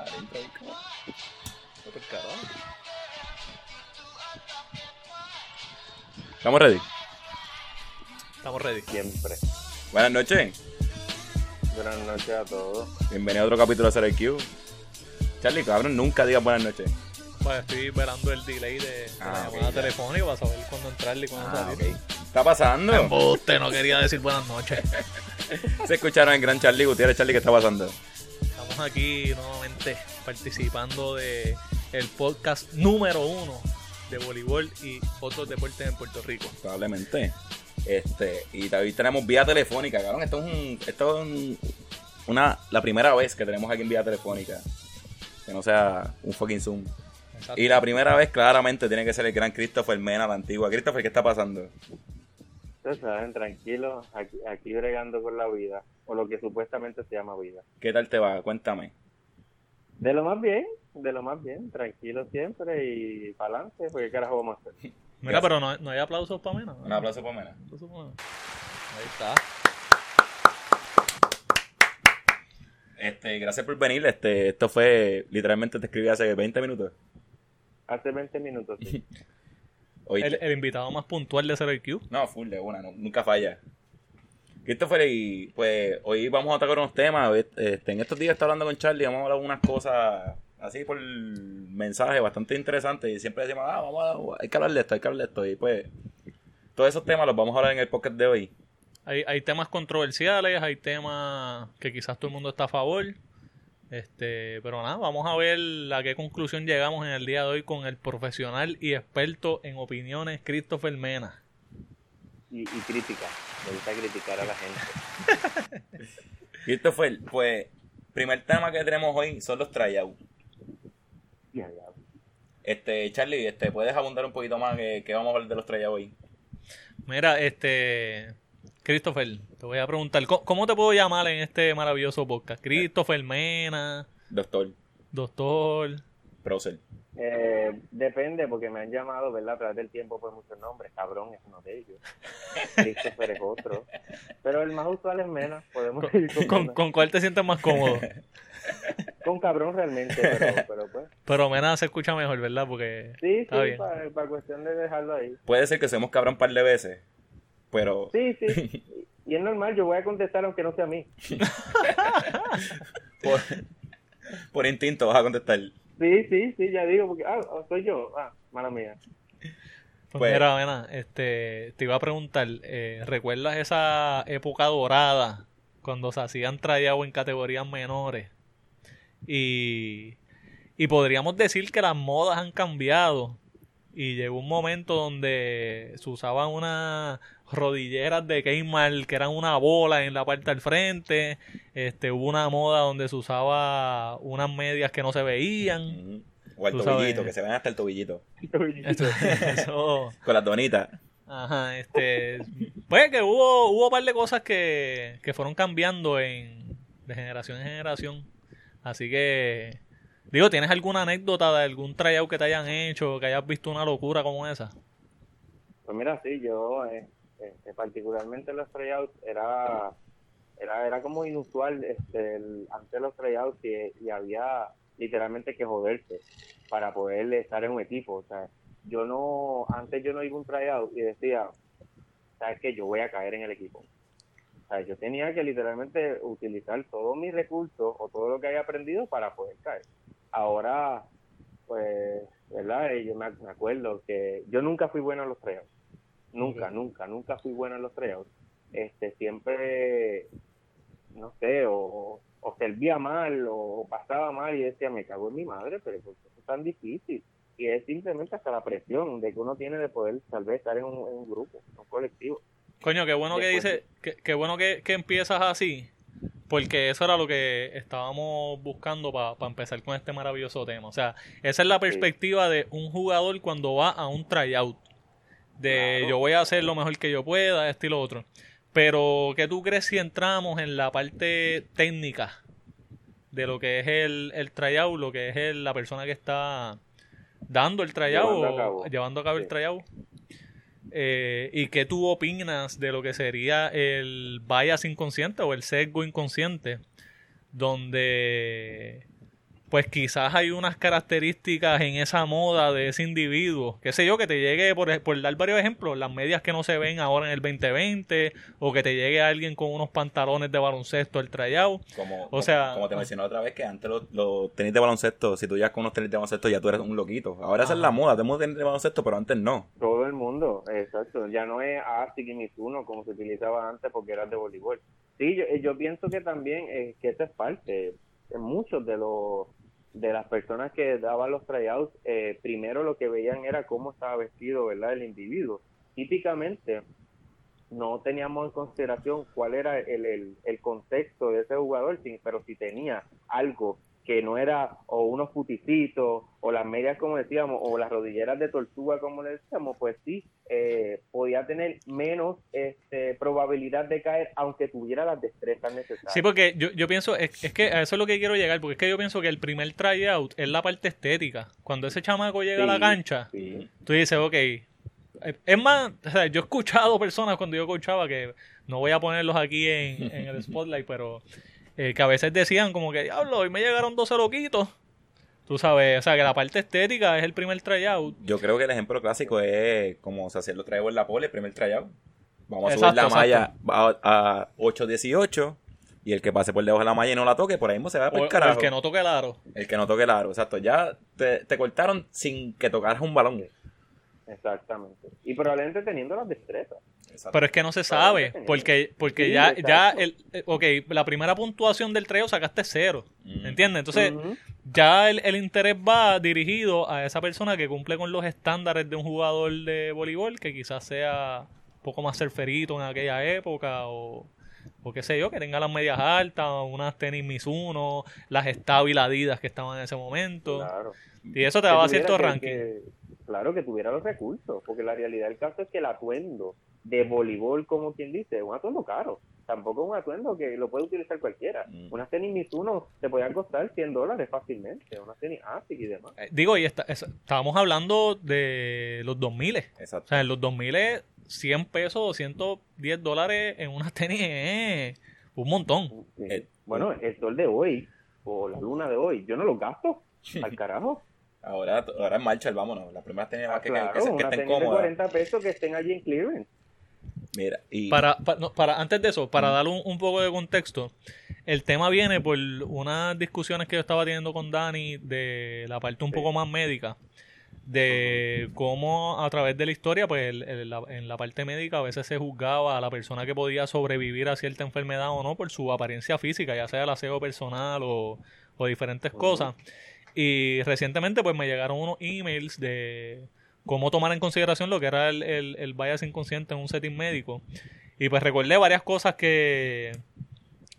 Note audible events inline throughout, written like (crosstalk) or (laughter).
Ahí, carajo. ¿Estamos ready? Estamos ready. Siempre. Buenas noches. Buenas noches a todos. Bienvenido a otro capítulo de CRQ. Charlie, cabrón, nunca digas buenas noches. Pues estoy esperando el delay de, de Ah, la llamada ya. telefónica para saber cuándo entrarle y cuándo Ah, salir. ok. ¿Está pasando? Embuste, no quería decir buenas noches. (laughs) Se escucharon el gran Charlie Gutiérrez. Charlie, ¿qué está pasando? Estamos aquí nuevamente participando de el podcast número uno de voleibol y otros deportes en Puerto Rico. Probablemente. Este, y también tenemos vía telefónica, cabrón. Esto es un, esto es un- una, la primera vez que tenemos aquí en vía telefónica. Que no sea un fucking Zoom. Exacto. Y la primera vez claramente tiene que ser el gran Christopher Mena, la antigua. Christopher, ¿qué está pasando? Ustedes saben, tranquilos, aquí, aquí bregando con la vida, o lo que supuestamente se llama vida. ¿Qué tal te va? Cuéntame. De lo más bien, de lo más bien, tranquilo siempre y para adelante, porque ¿qué carajo vamos a hacer? (laughs) Mira, pero no, no hay aplausos para mí, ¿no? Un aplauso para Mena. Mena. Ahí está. Este, gracias por venir. Este, esto fue, literalmente te escribí hace 20 minutos. Hace 20 minutos, sí. (laughs) El, el invitado más puntual de CRQ. No, full de una, no- nunca falla. Christopher, y pues hoy vamos a tocar unos temas. Este, en estos días está hablando con Charlie, vamos a hablar de unas cosas así por mensaje bastante interesantes. Y siempre decimos, ah, vamos a, hay que hablar de esto, hay que hablar de esto. Y pues, todos esos temas los vamos a hablar en el podcast de hoy. Hay, hay temas controversiales, hay temas que quizás todo el mundo está a favor. Este, pero nada, vamos a ver a qué conclusión llegamos en el día de hoy con el profesional y experto en opiniones Christopher Mena. Y, y crítica, me gusta criticar a la gente. (laughs) Christopher, pues, primer tema que tenemos hoy son los tryouts. Este, Charlie, este, ¿puedes abundar un poquito más que, que vamos a hablar de los tryouts hoy? Mira, este, Christopher, te voy a preguntar, ¿cómo, cómo te puedo llamar en este maravilloso podcast? Christopher Mena, Doctor, doctor. Procer. Eh, depende, porque me han llamado, ¿verdad? A través del tiempo por muchos nombres. Cabrón es uno de ellos. (laughs) Christopher es otro. Pero el más usual es menos. Podemos ir con, ¿Con, con cuál te sientes más cómodo? (laughs) Con cabrón realmente, pero, pero pues. Pero Mena se escucha mejor, ¿verdad? Porque Sí, está sí, bien. para, cuestión de dejarlo ahí. Puede ser que seamos cabrón un par de veces, pero Sí, sí. (laughs) Y es normal, yo voy a contestar aunque no sea a mí. (laughs) por, por instinto vas a contestar. Sí, sí, sí, ya digo, porque, ah, soy yo. Ah, mala mía. Pues, Pues- mira, Mena, este, te iba a preguntar, eh, ¿recuerdas esa época dorada cuando se hacían tryout en categorías menores? Y, y podríamos decir que las modas han cambiado y llegó un momento donde se usaban unas rodilleras de Kmart que eran una bola en la parte del frente, este, hubo una moda donde se usaba unas medias que no se veían. O al Tú tobillito, sabes. que se ven hasta el tobillito. Esto- eso- (laughs) Con las donitas. Ajá, este. Pues que hubo, hubo un par de cosas que, que fueron cambiando en, de generación en generación. Así que. Digo, ¿tienes alguna anécdota de algún tryout que te hayan hecho, que hayas visto una locura como esa? Pues mira, sí, yo, eh, este, particularmente en los tryouts, era, era, era como inusual este, el- antes los tryouts y, había literalmente que joderse para poder estar en un equipo. O sea, yo no, antes yo no iba a un tryout y decía, ¿sabes qué? Yo voy a caer en el equipo. O sea, yo tenía que literalmente utilizar todos mis recursos o todo lo que había aprendido para poder caer. Ahora, pues, ¿verdad? Yo me, me acuerdo que yo nunca fui bueno en los tryouts. Nunca, nunca, nunca fui bueno en los tryouts. Este, siempre, no sé, o, o servía mal o pasaba mal y decía, me cago en mi madre, pero ¿por qué es tan difícil? Y es simplemente hasta la presión de que uno tiene de poder tal vez estar en un, en un grupo, en un colectivo. Coño, qué bueno que dice, que, qué bueno que, que empiezas así, porque eso era lo que estábamos buscando para empezar con este maravilloso tema. O sea, esa es la perspectiva de un jugador cuando va a un tryout. De Claro. yo voy a hacer lo mejor que yo pueda, esto y lo otro. Pero, ¿qué tú crees si entramos en la parte técnica de lo que es el, el tryout, lo que es el- la persona que está dando el tryout Llevando a cabo. llevando a cabo el tryout? Eh, ¿Y qué tú opinas de lo que sería el bias inconsciente o el sesgo inconsciente? Donde pues quizás hay unas características en esa moda de ese individuo, qué sé yo, que te llegue, por, por dar varios ejemplos, las medias que no se ven ahora en el 2020, o que te llegue alguien con unos pantalones de baloncesto el trayado. Como, O sea- como te mencioné otra vez, que antes los, los tenis de baloncesto, si tú llegas con unos tenis de baloncesto, ya tú eres un loquito. Ahora esa es la moda, tenemos tenis de baloncesto, pero antes no. Todo el mundo, exacto. Ya no es ASIC y Mizuno como se utilizaba antes porque eras de voleibol. Sí, yo, yo pienso que también eh, que esa es parte. En muchos de los de las personas que daban los tryouts, eh, primero lo que veían era cómo estaba vestido, ¿verdad? El individuo. Típicamente no teníamos en consideración cuál era el, el, el contexto de ese jugador, pero si tenía algo que no era o unos puticitos o las medias como decíamos o las rodilleras de tortuga como le decíamos pues sí eh, podía tener menos este, probabilidad de caer aunque tuviera las destrezas necesarias Sí, porque yo, yo pienso, es, es que a eso es lo que quiero llegar, porque es que yo pienso que el primer tryout es la parte estética. Cuando ese chamaco llega a la cancha, sí. tú dices, ok. Es más, o sea, yo he escuchado personas cuando yo coachaba que no voy a ponerlos aquí en, en el (laughs) spotlight, pero eh, que a veces decían como que, diablo, hoy me llegaron 12 loquitos. Tú sabes, o sea, que la parte estética es el primer tryout. Yo creo que el ejemplo clásico es como se hacía los tryout en la pole, el primer tryout. Vamos a Exacto, subir la malla a, a 8.18 y el que pase por debajo de la malla y no la toque, por ahí mismo se va por o el carajo. el que no toque el aro. El que no toque el aro, exacto. Ya te, te cortaron sin que tocaras un balón. exactamente y probablemente teniendo las destrezas Exacto. Pero es que no se sabe, porque, porque Sí, ya, ya el, eh, ok, la primera puntuación del treo sacaste cero, Mm. ¿entiendes? Entonces, Ujú. ya el, el interés va dirigido a esa persona que cumple con los estándares de un jugador de voleibol, que quizás sea un poco más surferito en aquella época, o, o qué sé yo, que tenga las medias altas, unas tenis Mizuno, las Stab y las Adidas que estaban en ese momento, claro y eso te daba cierto ranking. que- claro, que tuviera los recursos, porque la realidad del caso es que el atuendo de voleibol, como quien dice, es un atuendo caro. Tampoco es un atuendo que lo puede utilizar cualquiera. Mm. Unas tenis Mizuno te podían costar 100 dólares fácilmente, unas tenis ASIC y demás. Eh, Digo, y esta- es- estábamos hablando de los 2000. O Exacto. sea, en los 2000, 100 pesos, 210 dólares en unas tenis es un montón. Sí. Eh, bueno, el sol de hoy, o la luna de hoy, yo no los gasto, al carajo. Ahora, ahora en marcha, el vámonos. Las primeras tenis Ah, que, que- claro, que, que una estén cómodas. 40 pesos que estén allí en clearance. Mira, y Para, pa- no, para, antes de eso, para dar un, un poco de contexto, el tema viene por unas discusiones que yo estaba teniendo con Dani de la parte un Sí. poco más médica, de cómo a través de la historia, pues el- el- la- en la parte médica a veces se juzgaba a la persona que podía sobrevivir a cierta enfermedad o no por su apariencia física, ya sea el aseo personal o, o diferentes cosas. Y recientemente pues me llegaron unos emails de cómo tomar en consideración lo que era el, el, el bias inconsciente en un setting médico. Y pues recordé varias cosas que,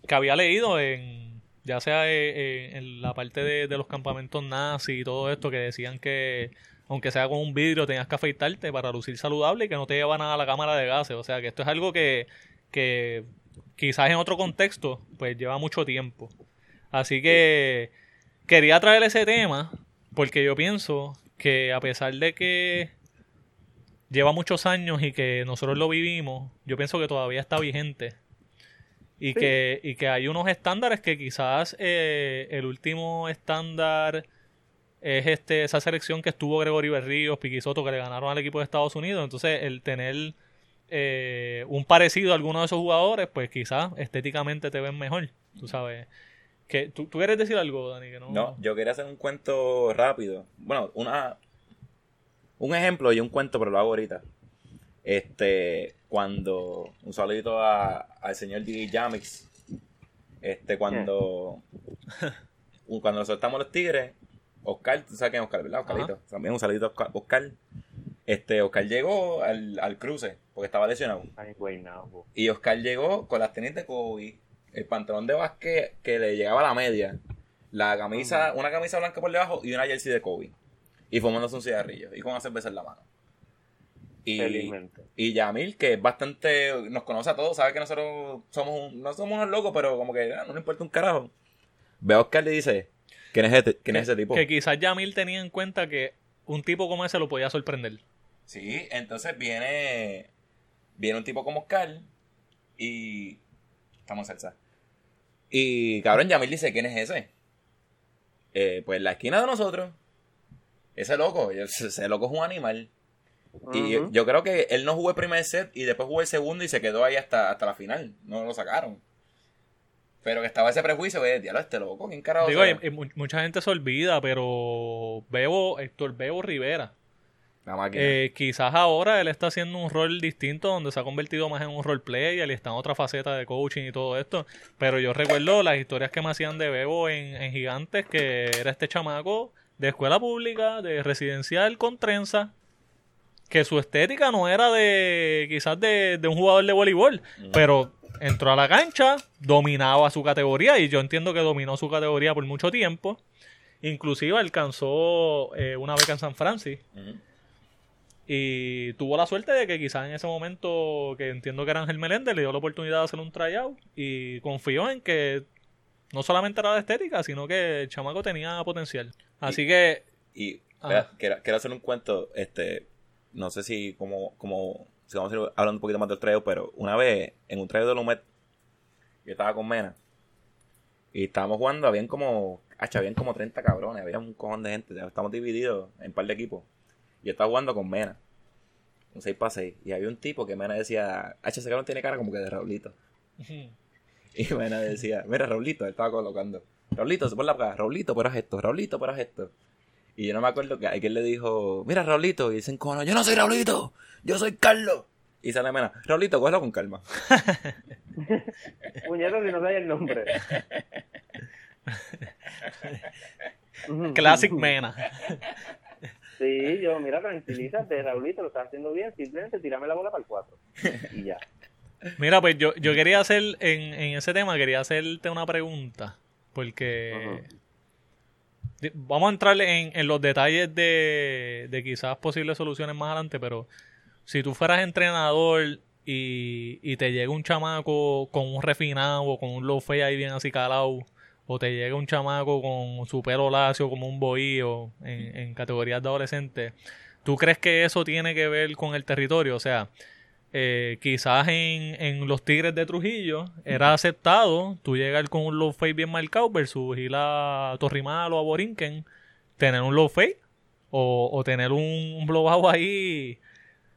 que había leído en ya sea eh, eh, en la parte de, de los campamentos nazis y todo esto que decían que aunque sea con un vidrio tenías que afeitarte para lucir saludable y que no te llevan a la cámara de gases. O sea que esto es algo que, que quizás en otro contexto pues lleva mucho tiempo. Así que quería traer ese tema porque yo pienso que a pesar de que lleva muchos años y que nosotros lo vivimos, yo pienso que todavía está vigente. Y, Sí. que, y que hay unos estándares que quizás eh, el último estándar es este esa selección que estuvo Gregory Berríos, Piqui Soto, que le ganaron al equipo de Estados Unidos. Entonces, el tener eh, un parecido a alguno de esos jugadores, pues quizás estéticamente te ven mejor. Tú sabes. Que, ¿tú, ¿Tú quieres decir algo, Dani? Que no, No, yo quería hacer un cuento rápido. Bueno, una un ejemplo y un cuento, pero lo hago ahorita. Este, cuando un saludito a- al señor DJ Jamix. Este, cuando (laughs) cuando nosotros estamos los Tigres, Oscar, tú sabes quién es Oscar, ¿verdad? Oscarito. También un saludito a Oscar. Oscar. Este, Oscar llegó al, al cruce porque estaba lesionado. Ay, güey, no, bo. Y Oscar llegó con las tenis de Kobe, el pantalón de básquet que le llegaba a la media, la camisa, una camisa blanca por debajo y una jersey de Kobe. Y fumándose un cigarrillo y con una cerveza en la mano. Y, Felizmente. y Yamil, que es bastante, nos conoce a todos, sabe que nosotros somos un- no somos unos locos, pero como que ah, no le importa un carajo. Ve a Oscar y le dice, ¿quién es, este, quién es ese tipo? Que quizás Yamil tenía en cuenta que un tipo como ese lo podía sorprender. Sí, entonces viene viene un tipo como Oscar y estamos en salsa. Y cabrón, Yamil dice, ¿quién es ese? eh, pues la esquina de nosotros, ese loco, ese loco es un animal. Y yo creo que él no jugó el primer set y después jugó el segundo y se quedó ahí hasta, hasta la final. No lo sacaron. Pero que estaba ese prejuicio de, diablo, este loco, ¿quién carajo? Digo, mucha gente se olvida, pero Bebo, Héctor Bebo Rivera. Eh, quizás ahora él está haciendo un rol distinto donde se ha convertido más en un roleplay y está en otra faceta de coaching y todo esto. Pero yo recuerdo las historias que me hacían de Bebo en, en Gigantes, que era este chamaco de escuela pública, de residencial con trenza, que su estética no era de quizás de, un jugador de voleibol, pero entró a la cancha, dominaba su categoría y yo entiendo que dominó su categoría por mucho tiempo. Inclusive alcanzó eh, una beca en San Francisco. Y tuvo la suerte de que quizás en ese momento, que entiendo que era Ángel Meléndez, le dio la oportunidad de hacer un tryout y confió en que no solamente era de estética, sino que el chamaco tenía potencial. Así que... Y quiero, hacer un cuento, este, no sé si como, como si vamos a ir hablando un poquito más del tryout, pero una vez en un tryout de Lumet, yo estaba con Mena y estábamos jugando, habían como, hacha, habían como 30 cabrones, había un cojón de gente, estamos divididos en un par de equipos. Yo estaba jugando con Mena, un 6 para 6, y había un tipo que Mena decía, hacha, ese cabrón tiene cara como que de Raulito. y Mena decía, mira, Raulito, él estaba colocando. Raulito, se pone la cara, Raulito, pero haz esto, Raulito, pero haz esto. Y yo no me acuerdo que alguien le dijo, mira Raulito, y dicen, cono, yo no soy Raulito, yo soy Carlos. Y sale Mena, Raulito, cógelo con calma. (laughs) Puñetas si no sabes el nombre. Classic Mena. (laughs) Sí, (laughs) yo, mira, tranquilízate, Raulito, lo estás haciendo bien, simplemente tirame la bola para el 4. Y ya. Mira, pues yo, yo quería hacer, en, en ese tema, quería hacerte una pregunta, porque vamos a entrar en, en los detalles de, de, quizás posibles soluciones más adelante, pero si tú fueras entrenador y, y te llega un chamaco con un refinado o con un low fade ahí bien así calado, o te llega un chamaco con su pelo lacio como un bohío en, en categorías de adolescente, ¿tú crees que eso tiene que ver con el territorio? O sea, eh, quizás en, en, los Tigres de Trujillo era aceptado tú llegar con un low fade bien marcado versus ir a Torrimal o a Borinquen, tener un low fade o, o tener un, blowout ahí,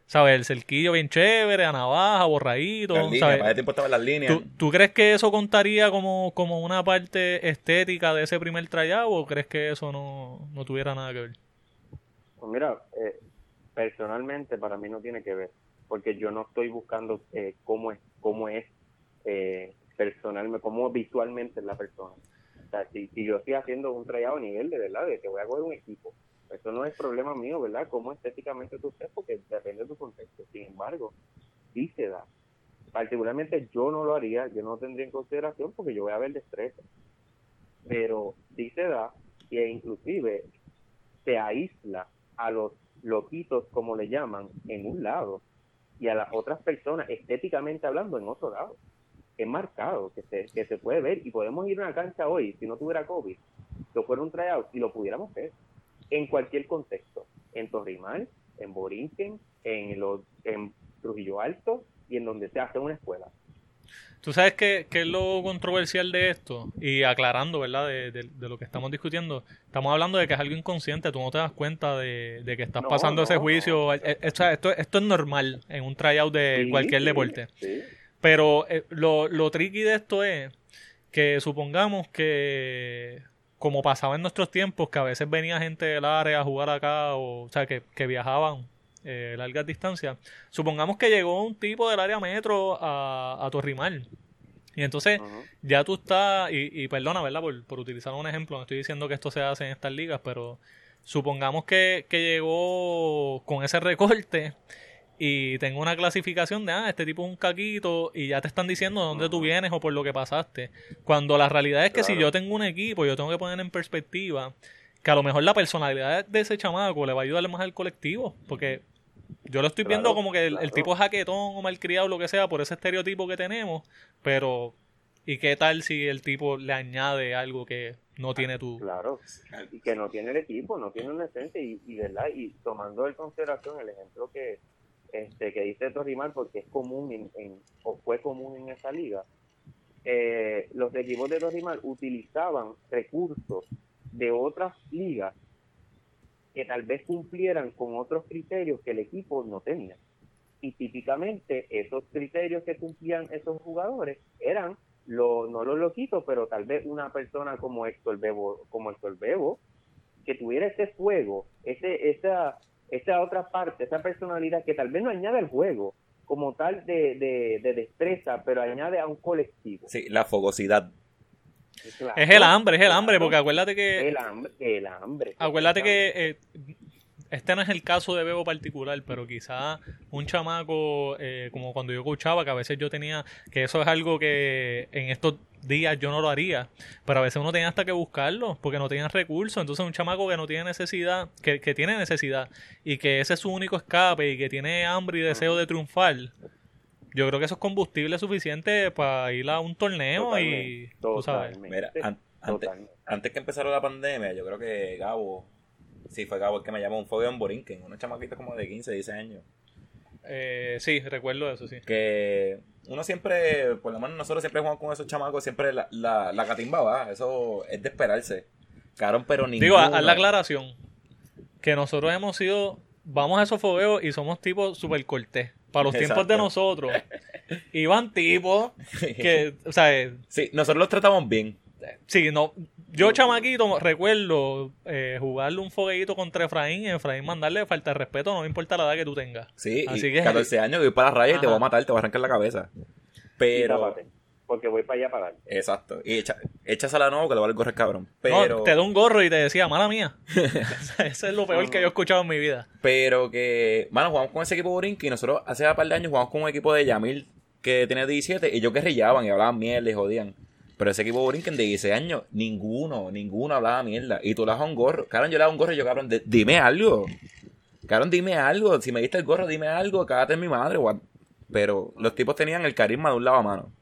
¿sabes? El cerquillo bien chévere, a navaja, borradito. ¿sabes? las líneas. ¿Tú, crees que eso contaría como, como una parte estética de ese primer trayado o crees que eso no, no tuviera nada que ver? Pues mira, eh, personalmente para mí no tiene que ver porque yo no estoy buscando eh, cómo es, cómo es eh, personalmente, cómo visualmente es la persona. O sea, si, yo estoy haciendo un trayado a nivel de verdad, de que voy a coger un equipo, eso no es problema mío, ¿verdad? Cómo estéticamente tú estés, porque depende de tu contexto. Sin embargo, sí se da. Particularmente yo no lo haría, yo no tendría en consideración porque yo voy a ver destreza. Pero sí se da que inclusive se aísla a los loquitos, como le llaman, en un lado y a las otras personas, estéticamente hablando, en otro lado. Es marcado, que se, que se puede ver y podemos ir a una cancha hoy, si no tuviera COVID, que fuera un tryout y lo pudiéramos ver en cualquier contexto, en Torrimal, en Borinquen, en, los, en Trujillo Alto y en donde se hace una escuela. Tú sabes qué, es lo controversial de esto, y aclarando, ¿verdad?, de, lo que estamos discutiendo, estamos hablando de que es algo inconsciente, tú no te das cuenta de, que estás pasando ese juicio. Eh, eh, esto, esto, es normal en un tryout de cualquier deporte. Pero eh, lo, lo tricky de esto es que supongamos que, como pasaba en nuestros tiempos, que a veces venía gente del área a jugar acá, o, o sea, que, que viajaban eh, largas distancias. Supongamos que llegó un tipo del área metro a, a Torrimal. Y entonces ya tú estás, y, perdona, ¿verdad? Por, utilizar un ejemplo, no estoy diciendo que esto se hace en estas ligas, pero supongamos que, que llegó con ese recorte y tengo una clasificación de, ah, este tipo es un caquito y ya te están diciendo de dónde tú vienes o por lo que pasaste. Cuando la realidad es que si yo tengo un equipo, yo tengo que poner en perspectiva que a lo mejor la personalidad de ese chamaco le va a ayudar más al colectivo, porque yo lo estoy viendo como que el, tipo jaquetón o malcriado, lo que sea, por ese estereotipo que tenemos, pero ¿y qué tal si el tipo le añade algo que no tiene tú? Claro, y que no tiene el equipo, no tiene una esencia, y, y, ¿verdad? y tomando en consideración el ejemplo que este que dice Torrimal, porque es común en, o fue común en esa liga, eh, los equipos de Torrimal utilizaban recursos de otras ligas que tal vez cumplieran con otros criterios que el equipo no tenía. Y típicamente esos criterios que cumplían esos jugadores eran lo, no los loquitos, pero tal vez una persona como Héctor Bebo, como Héctor Bebo, que tuviera ese fuego, ese, esa, esa otra parte, esa personalidad que tal vez no añade al juego como tal de, de, destreza, pero añade a un colectivo. Sí, la fogosidad. es el hambre, es el hambre, porque acuérdate que... El hambre, el hambre. Acuérdate que eh, este no es el caso de Bebo particular, pero quizá un chamaco, eh, como cuando yo escuchaba, que a veces yo tenía, que eso es algo que en estos días yo no lo haría, pero a veces uno tenía hasta que buscarlo, porque no tenían recursos, entonces un chamaco que no tiene necesidad, que, que tiene necesidad, y que ese es su único escape, y que tiene hambre y deseo de triunfar, yo creo que eso es combustible suficiente para ir a un torneo y... Tú sabes. Mira, antes, antes que empezara la pandemia, yo creo que Gabo Sí, fue Gabo el que me llamó un fogueón Borinquen, unos chamaquitos como de 15, 16 años. Eh, sí, recuerdo eso, sí. Que uno siempre, por lo menos nosotros siempre jugamos con esos chamacos, siempre la, la, la catimba va, eso es de esperarse. Caron, pero ninguno. Digo, haz la aclaración, que nosotros hemos sido, vamos a esos fogueos y somos tipos super cortés. Para los tiempos de nosotros, iban tipos que, o sea... Eh, sí, nosotros los tratamos bien. Sí, no, yo, chamaquito, recuerdo eh, jugarle un fogueito contra Efraín y Efraín mandarle falta de respeto, no me importa la edad que tú tengas. Sí, Así que, 14 años, voy para la raya y te voy a matar, te voy a arrancar la cabeza. Pero. porque voy para allá para dar. Exacto. Y echa, échasela nuevo que le vale el gorro el cabrón. Pero... te da un gorro y te decía, mala mía. (laughs) Eso es lo peor que yo he escuchado en mi vida. Pero que, bueno, jugamos con ese equipo Borinqui y nosotros hace un par de años jugamos con un equipo de Yamil que tiene 17 y ellos guerrillaban y hablaban mierda y jodían. Pero ese equipo Borinquen de 16 años, ninguno, ninguno hablaba mierda. Y tú le das un gorro. Cabrón, yo le das un gorro y yo, cabrón, dime algo. Cabrón, dime algo. Si me diste el gorro, dime algo. Cágate en mi madre, Pero los tipos tenían el carisma de un lado a mano.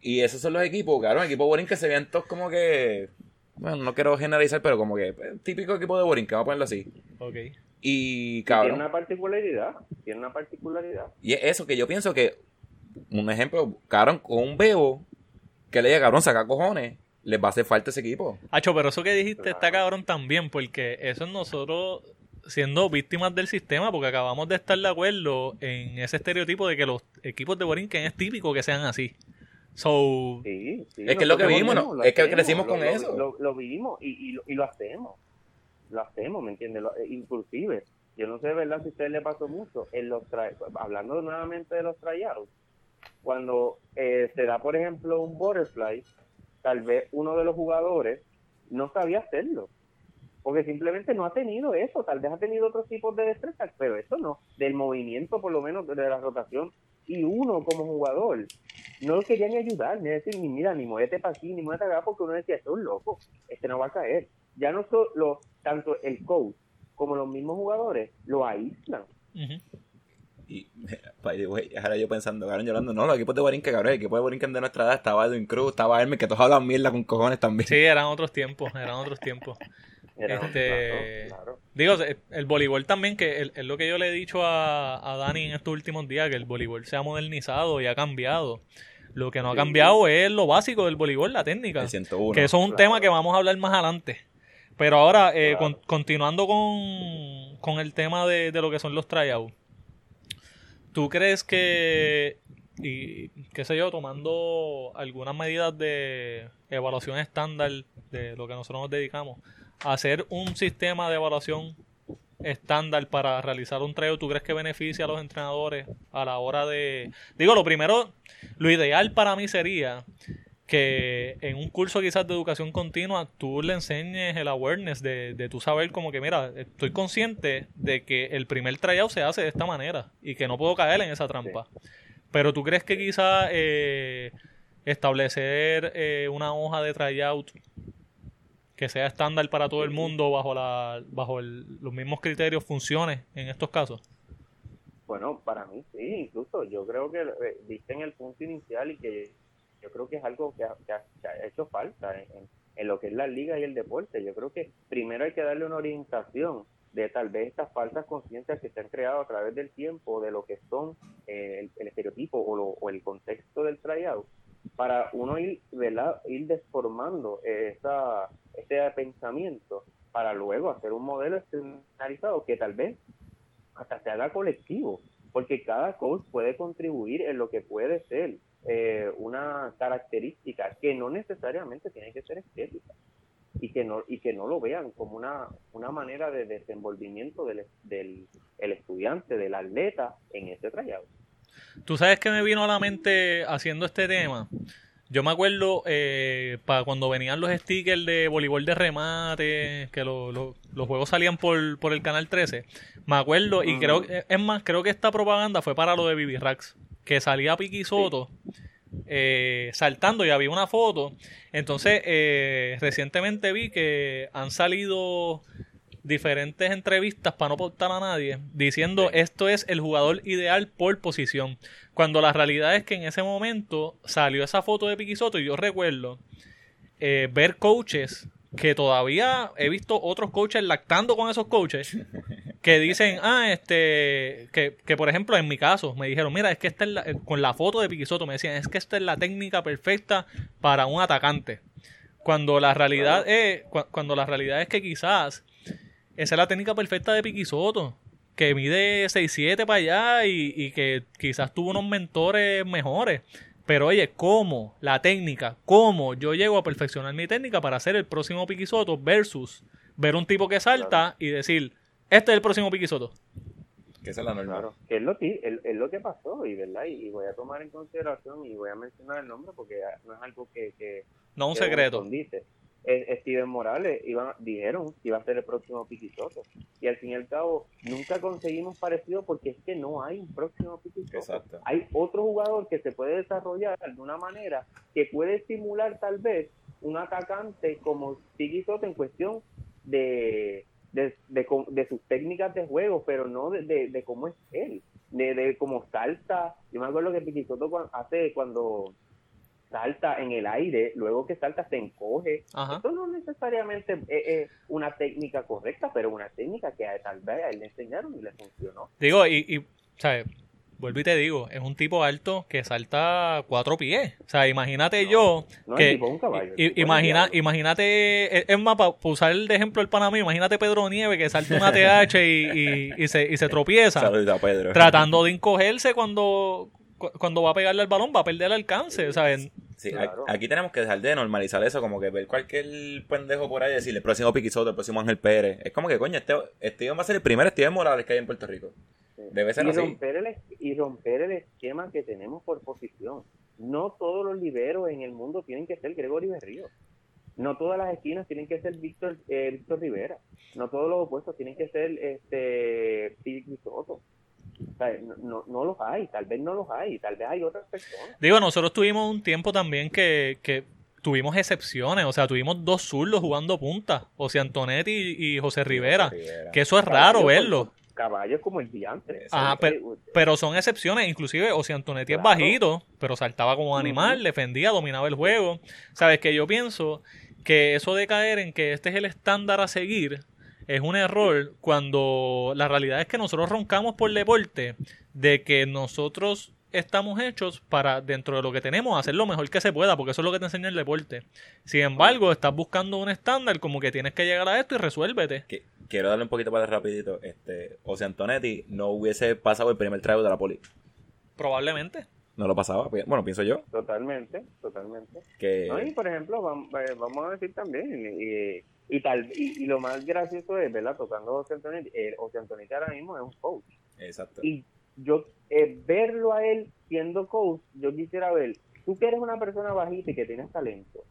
y esos son los equipos, cabrón. Equipo Borinquen se veían todos como que. Bueno, no quiero generalizar, pero como que. Eh, típico equipo de Borinquen, vamos a ponerlo así. Ok. Y, cabrón. Tiene una particularidad. Tiene una particularidad. Y es eso que yo pienso que un ejemplo, cabrón, con un bebo que le diga, cabrón, saca cojones, les va a hacer falta ese equipo. Hacho, pero eso que dijiste está cabrón también, porque eso es nosotros siendo víctimas del sistema, porque acabamos de estar de acuerdo en ese estereotipo de que los equipos de Borinquen es típico que sean así. So, es que es lo que vivimos, ¿no? es que crecimos con eso. Lo, vivimos y, y, lo, hacemos. Lo hacemos, ¿me entiendes? inclusive, yo no sé, ¿verdad? Si a usted le pasó mucho. En los hablando nuevamente de los tryouts, cuando eh, se da, por ejemplo, un butterfly, tal vez uno de los jugadores no sabía hacerlo. Porque simplemente no ha tenido eso, tal vez ha tenido otros tipos de destrezas, pero eso no, del movimiento por lo menos de la rotación. Y uno como jugador no lo quería ni ayudar, ni decir, ni mira, ni muévete para aquí, ni muévete acá, porque uno decía, esto es un loco, este no va a caer. Ya no solo, tanto el coach como los mismos jugadores lo aíslan. Y, (laughs) ahora yo pensando, cabrón, llorando, no, los equipos de Borinquen, cabrón, el equipo de Borinquen de nuestra edad estaba Edwin Cruz, estaba Hermes, que todos hablan mierda con cojones también. Sí, eran otros tiempos, eran otros tiempos. (laughs) este, Digo, el voleibol también, que es lo que yo le he dicho a, a Dani en estos últimos días, que el voleibol se ha modernizado y ha cambiado. Lo que no ha cambiado es lo básico del voleibol, la técnica. que eso es un tema que vamos a hablar más adelante. Pero ahora, eh, continuando con, con el tema de, de lo que son los tryouts ¿Tú crees que, y qué sé yo, tomando algunas medidas de evaluación estándar de lo que nosotros nos dedicamos, hacer un sistema de evaluación estándar para realizar un tryout, ¿tú crees que beneficia a los entrenadores a la hora de... Digo, lo primero, lo ideal para mí sería que en un curso quizás de educación continua tú le enseñes el awareness de, de tu saber como que mira, estoy consciente de que el primer tryout se hace de esta manera y que no puedo caer en esa trampa. Pero tú crees que quizás eh, establecer eh, una hoja de tryout que sea estándar para todo el mundo bajo la bajo los mismos criterios funcione en estos casos? Bueno, para mí sí, incluso yo creo que eh, viste en el punto inicial y que yo creo que es algo que ha, hecho falta en, lo que es la liga y el deporte. Yo creo que primero hay que darle una orientación de tal vez estas falsas conciencias que se han creado a través del tiempo de lo que son eh, el, estereotipo o, el contexto del tryout para uno ir, ¿verdad? ir desformando esa, ese pensamiento para luego hacer un modelo estandarizado que tal vez hasta se haga colectivo, porque cada coach puede contribuir en lo que puede ser eh, una característica que no necesariamente tiene que ser estética y que no y que no lo vean como una, una manera de desenvolvimiento del, del el estudiante, del atleta en ese trayado. Tú sabes que me vino a la mente haciendo este tema. Yo me acuerdo eh, para cuando venían los stickers de voleibol de remate, que los juegos salían por, por el canal 13. Me acuerdo, y creo es más, creo que esta propaganda fue para lo de Bibi Rax, que salía Piqui Soto eh, saltando y había una foto. Entonces, eh, recientemente vi que han salido diferentes entrevistas para no portar a nadie diciendo esto es el jugador ideal por posición. Cuando la realidad es que en ese momento salió esa foto de Piquisoto y yo recuerdo eh, ver coaches que todavía he visto otros coaches lactando con esos coaches que dicen, ah, este, que, que por ejemplo en mi caso me dijeron, mira, es que esta es con la foto de Piquisoto me decían, es que esta es la técnica perfecta para un atacante. Cuando la realidad es, cuando la realidad es que quizás esa es la técnica perfecta de Piquisoto. Que mide 6'7 para allá y, que quizás tuvo unos mentores mejores. Pero oye, ¿cómo? La técnica, ¿cómo yo llego a perfeccionar mi técnica para hacer el próximo Piquisoto versus ver un tipo que salta y decir, este es el próximo Piquisoto? Que es la normal. que es lo, es, lo que pasó y, ¿verdad? Y, voy a tomar en consideración y voy a mencionar el nombre porque no es algo que... que no un secreto. Dice. Steven Morales iba, dijeron que iba a ser el próximo Piquisoto. Y al fin y al cabo, nunca conseguimos parecido porque es que no hay un próximo Piquisoto. Hay otro jugador que se puede desarrollar de una manera que puede estimular tal vez un atacante como Piquisoto en cuestión de, de, de, sus técnicas de juego, pero no de, de, cómo es él, de, de cómo salta. Yo me acuerdo que Piquisoto hace cuando salta en el aire, luego que salta se encoge. Esto no necesariamente es, una técnica correcta, pero una técnica que tal vez a él le enseñaron y le funcionó. Digo, y, y ¿sabes? Vuelvo y te digo, es un tipo alto que salta cuatro pies. O sea, imagínate yo que... un caballo, imagina, imagínate, es más, para usar el de ejemplo el Panamá, imagínate Pedro Nieve que salta una TH y, y, se, y se (laughs) tropieza. Tratando de encogerse cuando, cuando va a pegarle al balón va a perder el alcance, ¿saben? Sí, aquí tenemos que dejar de normalizar eso, como que ver cualquier pendejo por ahí y decirle el próximo Piquisoto, el próximo Ángel Pérez. Es como que, coño, este, este va a ser el primer Steven Morales que hay en Puerto Rico. Debe ser y así. Romper el, y romper el esquema que tenemos por posición. No todos los liberos en el mundo tienen que ser Gregorio Berrío. No todas las esquinas tienen que ser Víctor, eh, Víctor Rivera. No todos los opuestos tienen que ser este Piquisoto no, no, los hay, tal vez no los hay, tal vez hay otras personas. Digo, nosotros tuvimos un tiempo también que, que tuvimos excepciones, o sea, tuvimos dos zurdos jugando punta, José Antonetti y, José Rivera, que eso es raro verlo. Caballos como el diantre. pero, son excepciones, inclusive José Antonetti es bajito, pero saltaba como animal, defendía, dominaba el juego. Sabes que yo pienso que eso de caer en que este es el estándar a seguir, es un error cuando la realidad es que nosotros roncamos por deporte de que nosotros estamos hechos para, dentro de lo que tenemos, hacer lo mejor que se pueda, porque eso es lo que te enseña el deporte. Sin embargo, estás buscando un estándar como que tienes que llegar a esto y resuélvete. Quiero darle un poquito para rapidito. Este, o sea, Antonetti no hubiese pasado el primer trago de la poli. Probablemente. No lo pasaba, bueno, pienso yo. Totalmente, totalmente. Que... y por ejemplo, eh, vamos, a decir también, y, y tal y, lo más gracioso es, ¿verdad? Tocando a José Antonio, eh, José Antonio ahora mismo es un coach. Exacto. Y yo, eh, verlo a él siendo coach, yo quisiera ver, tú que eres una persona bajita y que tienes talento,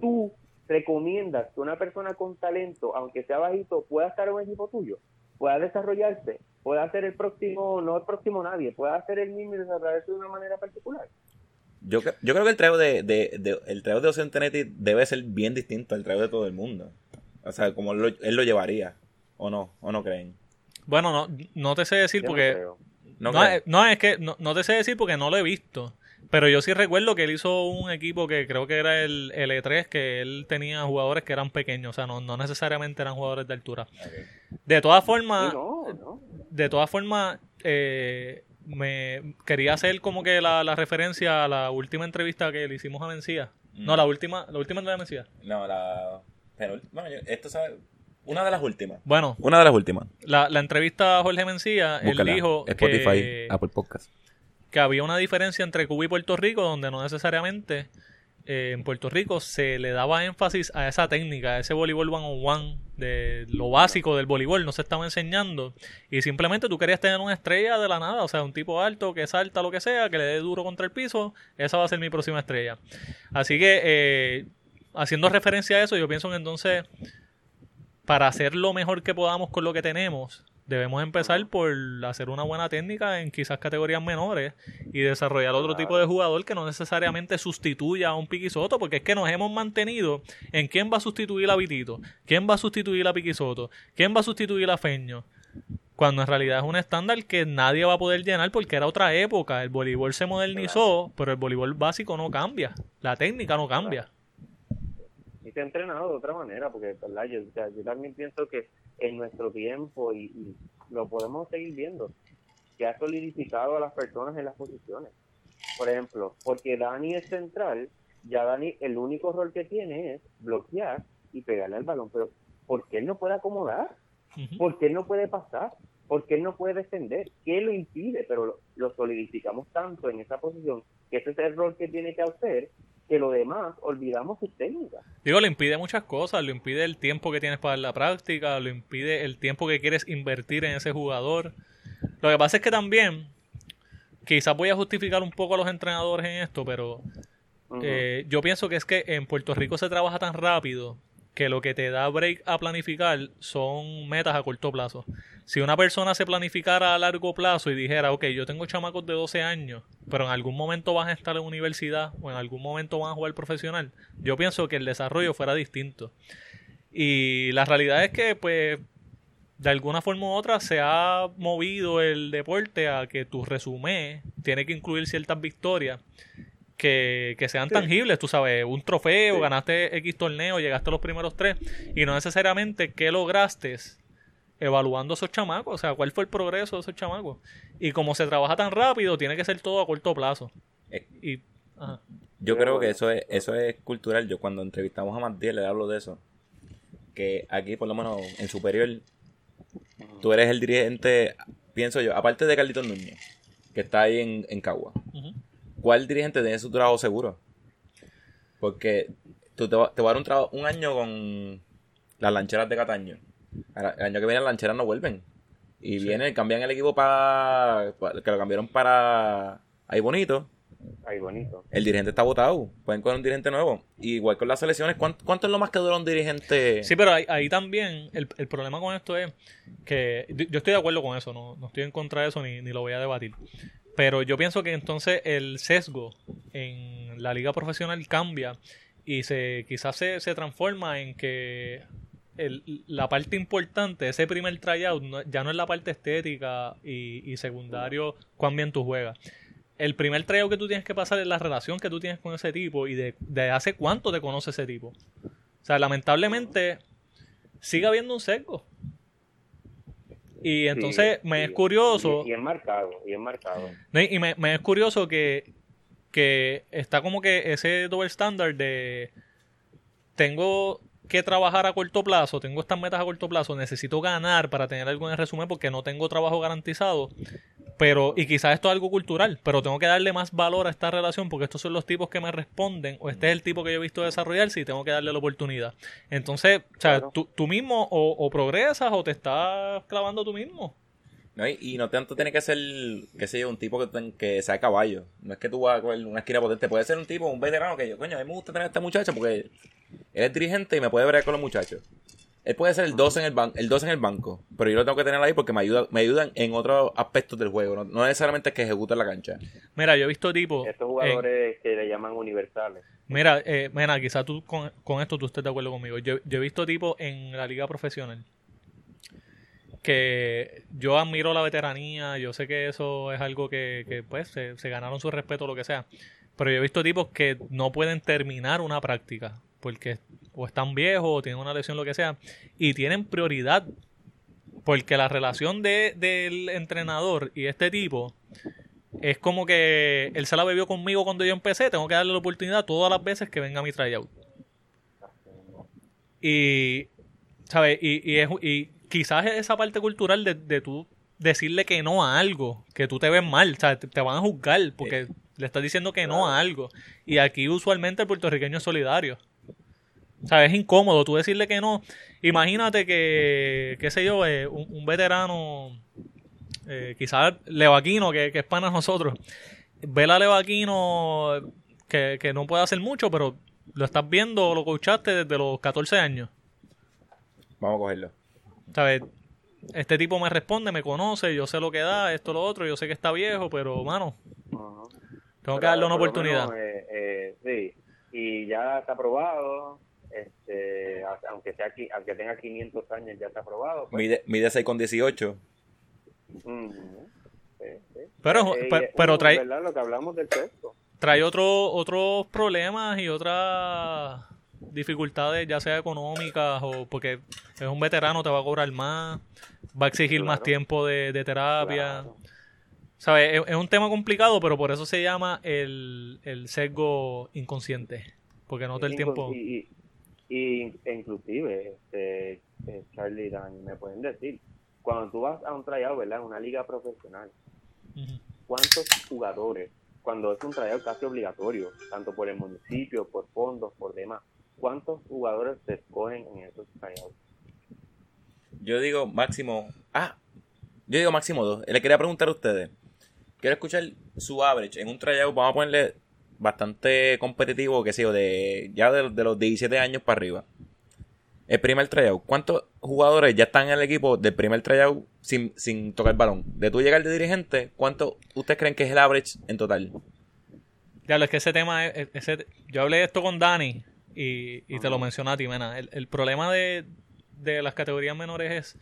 tú recomiendas que una persona con talento, aunque sea bajito, pueda estar en un equipo tuyo, pueda desarrollarse, pueda ser el próximo, no el próximo nadie, pueda ser el mismo y desarrollarse de una manera particular. Yo, yo creo que el trago de, de, de el trago de José debe ser bien distinto al trago de todo el mundo. O sea, como él lo llevaría. ¿O no? ¿O no creen? Bueno, no, no te sé decir porque... No, no, es que no, te sé decir porque no lo he visto. Pero yo sí recuerdo que él hizo un equipo que creo que era el, el E3, que él tenía jugadores que eran pequeños, o sea, no, no necesariamente eran jugadores de altura. De todas formas, de todas formas, eh, me quería hacer como que la, la referencia a la última entrevista que le hicimos a Mencía. No, la última, la última entrevista de Mencía. No, la. Pero, bueno, yo- esto sabe. Una de las últimas. Bueno, Una de las últimas. la, la entrevista a Jorge Mencía, él Búscala. dijo Spotify, que, Apple Podcast. que había una diferencia entre Cuba y Puerto Rico, donde no necesariamente eh, en Puerto Rico se le daba énfasis a esa técnica, a ese voleibol one on one, de lo básico del voleibol, no se estaba enseñando. Y simplemente tú querías tener una estrella de la nada, o sea, un tipo alto que salta lo que sea, que le dé duro contra el piso, esa va a ser mi próxima estrella. Así que, eh, haciendo referencia a eso, yo pienso que entonces, para hacer lo mejor que podamos con lo que tenemos, debemos empezar por hacer una buena técnica en quizás categorías menores y desarrollar otro tipo de jugador que no necesariamente sustituya a un Piquisoto, porque es que nos hemos mantenido en quién va a sustituir a Vitito, quién va a sustituir a Piquisoto, quién va a sustituir a Feño. Cuando en realidad es un estándar que nadie va a poder llenar porque era otra época. El voleibol se modernizó, pero el voleibol básico no cambia. La técnica no cambia. Y se ha entrenado de otra manera, porque ¿verdad? Yo, o sea, yo también pienso que en nuestro tiempo, y, y lo podemos seguir viendo, que ha solidificado a las personas en las posiciones. Por ejemplo, porque Dani es central, ya Dani el único rol que tiene es bloquear y pegarle al balón, pero ¿por qué él no puede acomodar? ¿Por qué él no puede pasar? ¿Por qué él no puede defender? ¿Qué lo impide? Pero lo, lo solidificamos tanto en esa posición que ese es el rol que tiene que hacer que lo demás olvidamos sus técnicas. Digo, le impide muchas cosas, lo impide el tiempo que tienes para la práctica, lo impide el tiempo que quieres invertir en ese jugador. Lo que pasa es que también, quizás voy a justificar un poco a los entrenadores en esto, pero eh, yo pienso que es que en Puerto Rico se trabaja tan rápido que lo que te da break a planificar son metas a corto plazo. Si una persona se planificara a largo plazo y dijera, ok, yo tengo chamacos de 12 años, pero en algún momento van a estar en universidad o en algún momento van a jugar profesional, yo pienso que el desarrollo fuera distinto. Y la realidad es que, pues, de alguna forma u otra se ha movido el deporte a que tu resumen tiene que incluir ciertas victorias que, que sean Sí. tangibles, tú sabes, un trofeo, Sí. ganaste X torneo, llegaste a los primeros tres, y no necesariamente qué lograste evaluando a esos chamacos, o sea, cuál fue el progreso de esos chamacos. Y como se trabaja tan rápido, tiene que ser todo a corto plazo. Eh, Y, ajá. Yo creo que eso es, eso es cultural. Yo cuando entrevistamos a Matías le hablo de eso. Que aquí, por lo menos en superior, tú eres el dirigente, pienso yo, aparte de Carlitos Núñez, que está ahí en, en Cagua. ¿Cuál dirigente tiene su trabajo seguro? Porque tú te, va- te va a dar un, trabajo, un año con las lancheras de Cataño. Ahora, El año que viene las lancheras no vuelven. Y vienen, cambian el equipo para. que lo cambiaron para. Ahí bonito. Ahí bonito. El dirigente está votado. Pueden coger un dirigente nuevo. Y igual con las selecciones. ¿Cuánto, cuánto es lo más que dura un dirigente? Sí, pero ahí, ahí también el, el problema con esto es que yo yo estoy de acuerdo con eso, no, no estoy en contra de eso ni, ni lo voy a debatir. Pero yo pienso que entonces el sesgo en la liga profesional cambia y se quizás se, se transforma en que el- la parte importante, ese primer tryout, no- ya no es la parte estética y, y secundario cuán bien tú juegas. El primer tryout que tú tienes que pasar es la relación que tú tienes con ese tipo y de, de hace cuánto te conoce ese tipo. O sea, lamentablemente sigue habiendo un sesgo. Y entonces Sí, me sí. es curioso, Y, y es marcado, y es marcado. y me, me es curioso que, que está como que ese doble estándar de tengo que trabajar a corto plazo, tengo estas metas a corto plazo, necesito ganar para tener algo en el resumen porque no tengo trabajo garantizado. Pero, y quizás esto es algo cultural, pero tengo que darle más valor a esta relación porque estos son los tipos que me responden, o este es el tipo que yo he visto desarrollarse y tengo que darle la oportunidad. Entonces, o sea, Claro. tú, tú mismo o, o progresas o te estás clavando tú mismo. ¿no? Y, y no tanto tiene que ser, qué sé yo, un tipo que, que sea caballo. No es que tú vas a coger una esquina potente. Puede ser un tipo, un veterano que yo, coño, a mí me gusta tener a esta muchacha porque él es dirigente y me puede ver con los muchachos. Él puede ser el 12 en el, ban el 12 en el banco, pero yo lo tengo que tener ahí porque me ayuda me ayudan en otros aspectos del juego. No, no necesariamente es que ejecute la cancha. Mira, yo he visto tipos... Estos en- jugadores que le llaman universales. Mira, eh, mira, quizás tú con, con esto tú estés de acuerdo conmigo. Yo, yo he visto tipos en la liga profesional que yo admiro la veteranía, yo sé que eso es algo que, que, pues se, se ganaron su respeto o lo que sea, pero yo he visto tipos que no pueden terminar una práctica porque o están viejos o tienen una lesión lo que sea y tienen prioridad porque la relación de, del entrenador y este tipo es como que él se la bebió conmigo cuando yo empecé, tengo que darle la oportunidad todas las veces que venga a mi tryout. Y, ¿sabes? Y, y, es, y quizás esa parte cultural de, de tú decirle que no a algo, que tú te ves mal, o sea, te, te van a juzgar porque le estás diciendo que no a algo. Y aquí usualmente el puertorriqueño es solidario. O sea, es incómodo tú decirle que no. Imagínate que, qué sé yo, eh, un, un veterano, eh, quizás Levaquino, que, que es pana de nosotros, ve a Levaquino que, que no puede hacer mucho, pero lo estás viendo, lo coachaste desde los 14 años. Vamos a cogerlo. ¿Sabes? Este tipo me responde, me conoce, yo sé lo que da, esto, lo otro, yo sé que está viejo, pero, mano, tengo que darle una oportunidad. menos, eh, eh, sí, y ya está aprobado, este, aunque sea aquí, aunque tenga 500 años ya está aprobado. pues. Mide, mide 6 con 18. Ujú. Sí, sí. Pero- Eh, pero trae- ¿verdad? Lo que hablamos del texto. trae otro, otros problemas y otras dificultades, ya sea económicas o porque es un veterano, te va a cobrar más, va a exigir más tiempo de, de terapia. Claro. ¿Sabes? Es, es un tema complicado, pero por eso se llama el, el sesgo inconsciente. Porque no todo el tiempo... Y, y, e inclusive, este, eh, Charlie y Dani, me pueden decir, cuando tú vas a un tryout, ¿verdad? En una liga profesional. ¿cuántos jugadores, cuando es un tryout casi obligatorio, tanto por el municipio, por fondos, por demás, cuántos jugadores se escogen en esos tryouts? Yo digo máximo. Ah, yo digo máximo dos. Le quería preguntar a ustedes. Quiero escuchar su average en un tryout. Vamos a ponerle bastante competitivo, que sé yo, de ya de, de los 17 años para arriba. El primer tryout. ¿Cuántos jugadores ya están en el equipo del primer tryout sin, sin tocar balón? De tú llegar de dirigente, ¿cuántos ustedes creen que es el average en total? Ya, es que ese tema, es- ese, yo hablé de esto con Dani y, y te lo mencioné a ti, mena. El, el problema de, de las categorías menores es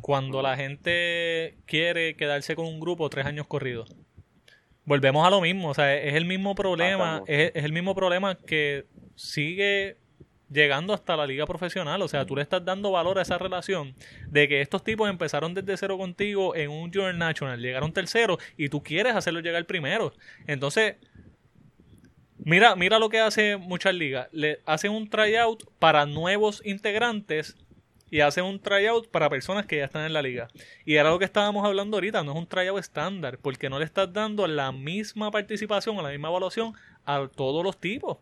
cuando la gente quiere quedarse con un grupo tres años corridos. Volvemos a lo mismo, o sea, es el mismo problema, es, es el mismo problema que sigue llegando hasta la liga profesional, o sea, tú le estás dando valor a esa relación de que estos tipos empezaron desde cero contigo en un Junior National, llegaron tercero y tú quieres hacerlo llegar primero. Entonces, Mira, mira lo que hace muchas ligas. Le hacen un tryout para nuevos integrantes y hacen un tryout para personas que ya están en la liga. Y era lo que estábamos hablando ahorita, no es un tryout estándar, porque no le estás dando la misma participación o la misma evaluación a todos los tipos.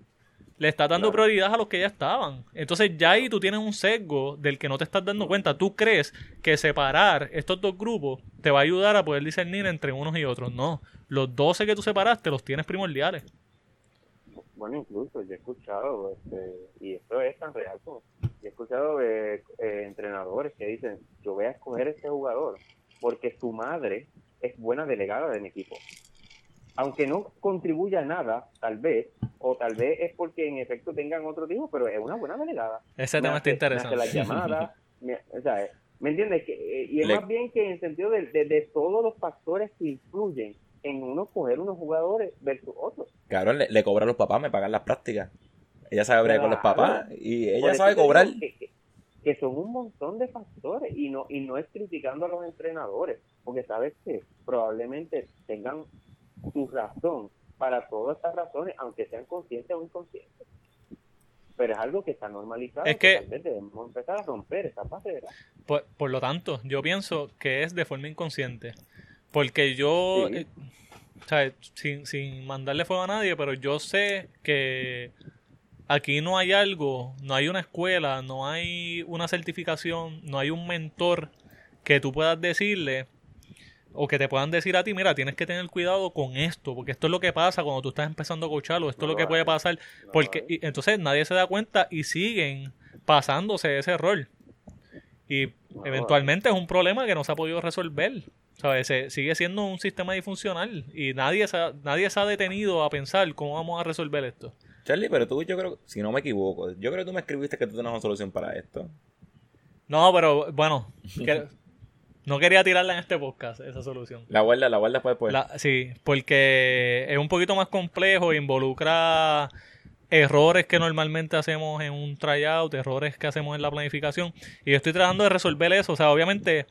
Le estás dando Claro. prioridad a los que ya estaban. Entonces ya ahí tú tienes un sesgo del que no te estás dando cuenta. Tú crees que separar estos dos grupos te va a ayudar a poder discernir entre unos y otros. No, los 12 que tú separaste los tienes primordiales. Bueno, incluso yo he escuchado, este, y esto es tan real como, he escuchado eh, eh, entrenadores que dicen, yo voy a escoger este jugador porque su madre es buena delegada de mi equipo. Aunque no contribuya a nada, tal vez, o tal vez es porque en efecto tengan otro tipo, pero es una buena delegada. Ese tema está interesante. las llamadas, me- o sea, ¿me entiendes? Que, eh, y es Le- más bien que en el sentido de, de- de todos los factores que influyen en uno coger unos jugadores versus otros. Cabrón, le, le cobra a los papás, me pagan las prácticas. Ella sabe bregar con los papás y ella sabe cobrar. Que, son un montón de factores y no y no es criticando a los entrenadores, porque sabes que probablemente tengan su razón para todas estas razones, aunque sean conscientes o inconscientes. Pero es algo que está normalizado. Es que- debemos empezar a romper esa barrera. Por, por lo tanto, yo pienso que es de forma inconsciente. Porque yo, Sí. eh, o sea, sin, sin mandarle fuego a nadie, pero yo sé que aquí no hay algo, no hay una escuela, no hay una certificación, no hay un mentor que tú puedas decirle o que te puedan decir a ti, mira, tienes que tener cuidado con esto, porque esto es lo que pasa cuando tú estás empezando a coacharlo, esto No es lo que puede pasar, No porque y entonces nadie se da cuenta y siguen pasándose ese rol. Y No, eventualmente es un problema que no se ha podido resolver. ¿Sabes? Se- sigue siendo un sistema disfuncional y nadie se, nadie se ha detenido a pensar cómo vamos a resolver esto. Charlie, pero tú, yo creo, si no me equivoco, yo creo que tú me escribiste que tú tienes una solución para esto. No, pero bueno, que- (laughs) no quería tirarla en este podcast, esa solución. La guarda, la guarda después. La- sí, porque es un poquito más complejo, involucra errores que normalmente hacemos en un tryout, errores que hacemos en la planificación. Y yo estoy tratando de resolver eso. O sea, obviamente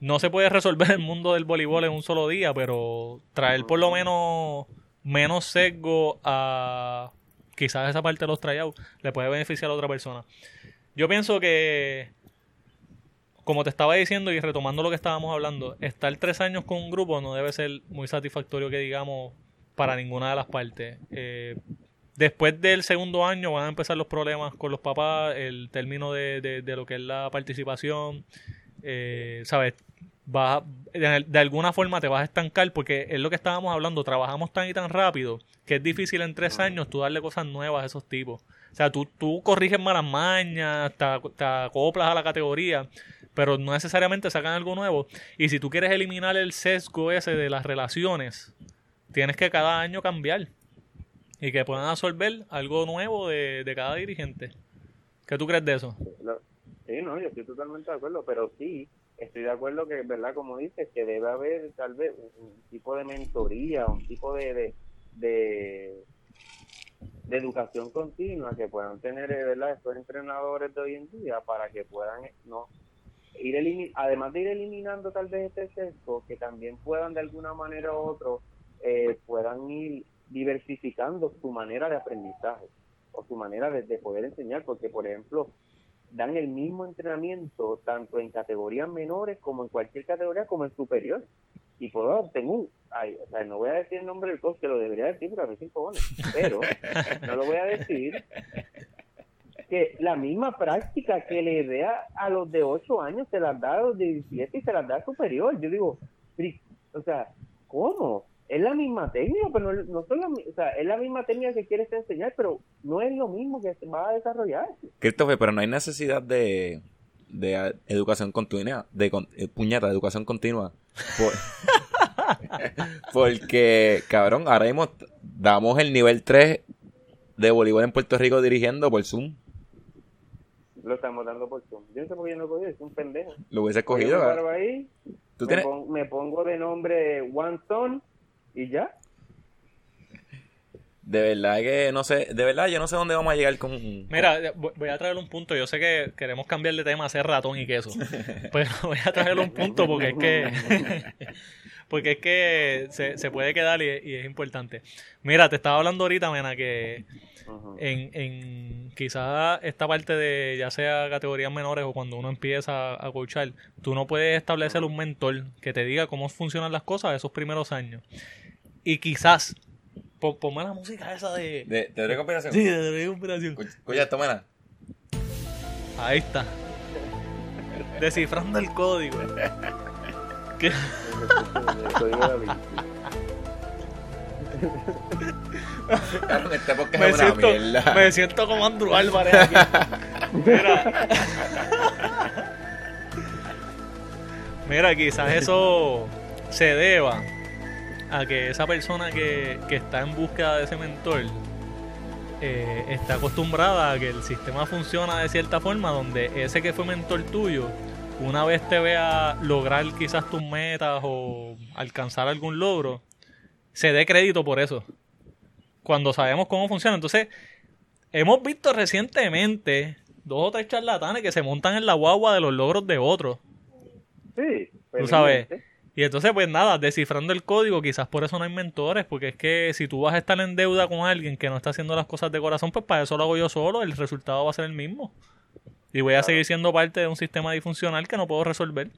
no se puede (laughs) resolver el mundo del voleibol en un solo día, pero traer por lo menos menos sesgo a quizás esa parte de los tryouts le puede beneficiar a otra persona. Yo pienso que, como te estaba diciendo y retomando lo que estábamos hablando, estar tres años con un grupo no debe ser muy satisfactorio que digamos para ninguna de las partes. Eh, después del segundo año van a empezar los problemas con los papás, el término de, de, de lo que es la participación, eh, ¿sabes? Vas, de, de alguna forma te vas a estancar porque es lo que estábamos hablando, trabajamos tan y tan rápido que es difícil en tres años tú darle cosas nuevas a esos tipos. O sea, tú, tú corriges malas mañas, te, te acoplas a la categoría, pero no necesariamente sacan algo nuevo. Y si tú quieres eliminar el sesgo ese de las relaciones, tienes que cada año cambiar y que puedan absorber algo nuevo de, de cada dirigente. ¿Qué tú crees de eso? Sí, no, yo estoy totalmente de acuerdo, pero sí, estoy de acuerdo que, ¿verdad? Como dices, que debe haber tal vez un, tipo de mentoría, un tipo de, de, educación continua que puedan tener, ¿verdad? Estos entrenadores de hoy en día para que puedan, no ir elimin además de ir eliminando tal vez este sesgo, que también puedan de alguna manera u otro, eh, puedan ir diversificando su manera de aprendizaje o su manera de poder enseñar, porque por ejemplo, dan el mismo entrenamiento tanto en categorías menores como en cualquier categoría como en superior. Y puedo, tengo ay, o sea, no voy a decir el nombre del coach, que lo debería decir, pero a mí cinco pero no lo voy a decir, que la misma práctica que le dé a, a los de 8 años se las da a los de 17 y se las da al superior. Yo digo, o sea, ¿cómo? Es la misma técnica, pero no, no son la, o sea, es la misma técnica que quieres enseñar, pero no es lo mismo que se va a desarrollar. Christopher, pero no hay necesidad de, de educación continua, de eh, puñeta, de educación continua. Por, (laughs) porque, cabrón, ahora mismo damos el nivel 3 de voleibol en Puerto Rico dirigiendo por Zoom. Lo estamos dando por Zoom. Yo no sé por qué no he cogido, es un pendejo. Lo hubiese cogido. Yo me paro ahí, ¿Tú me, tienes? pon- me pongo de nombre One Son y ya. De verdad que no sé, de verdad yo no sé dónde vamos a llegar con... Mira, voy a traer un punto. Yo sé que queremos cambiar de tema a hacer ratón y queso. (laughs) Pero (laughs) voy a traer un punto porque es que. (laughs) porque es que se, se puede quedar y, y es importante. Mira, te estaba hablando ahorita, Mena, que en, en quizás esta parte de ya sea categorías menores o cuando uno empieza a coachar, tú no puedes establecer un mentor que te diga cómo funcionan las cosas esos primeros años. Y quizás, po- ponme la música esa de. De, ¿Teoría de conspiración? Sí, de teoría de conspiración. Escucha, esto, mena. Ahí está. Descifrando el código. ¿Qué? El código este podcast Me es una siento, mierda. me siento como Andrew Álvarez aquí. Mira. Mira, quizás eso se deba a que esa persona que, que está en búsqueda de ese mentor eh, está acostumbrada a que el sistema funciona de cierta forma donde ese que fue mentor tuyo una vez te vea lograr quizás tus metas o alcanzar algún logro se dé crédito por eso cuando sabemos cómo funciona entonces hemos visto recientemente dos o tres charlatanes que se montan en la guagua de los logros de otros Sí, Tú sabes. Y entonces, pues nada, descifrando el código, quizás por eso no hay mentores, porque es que si tú vas a estar en deuda con alguien que no está haciendo las cosas de corazón, pues para eso lo hago yo solo, el resultado va a ser el mismo. Y voy a seguir siendo parte de un sistema disfuncional que no puedo resolver.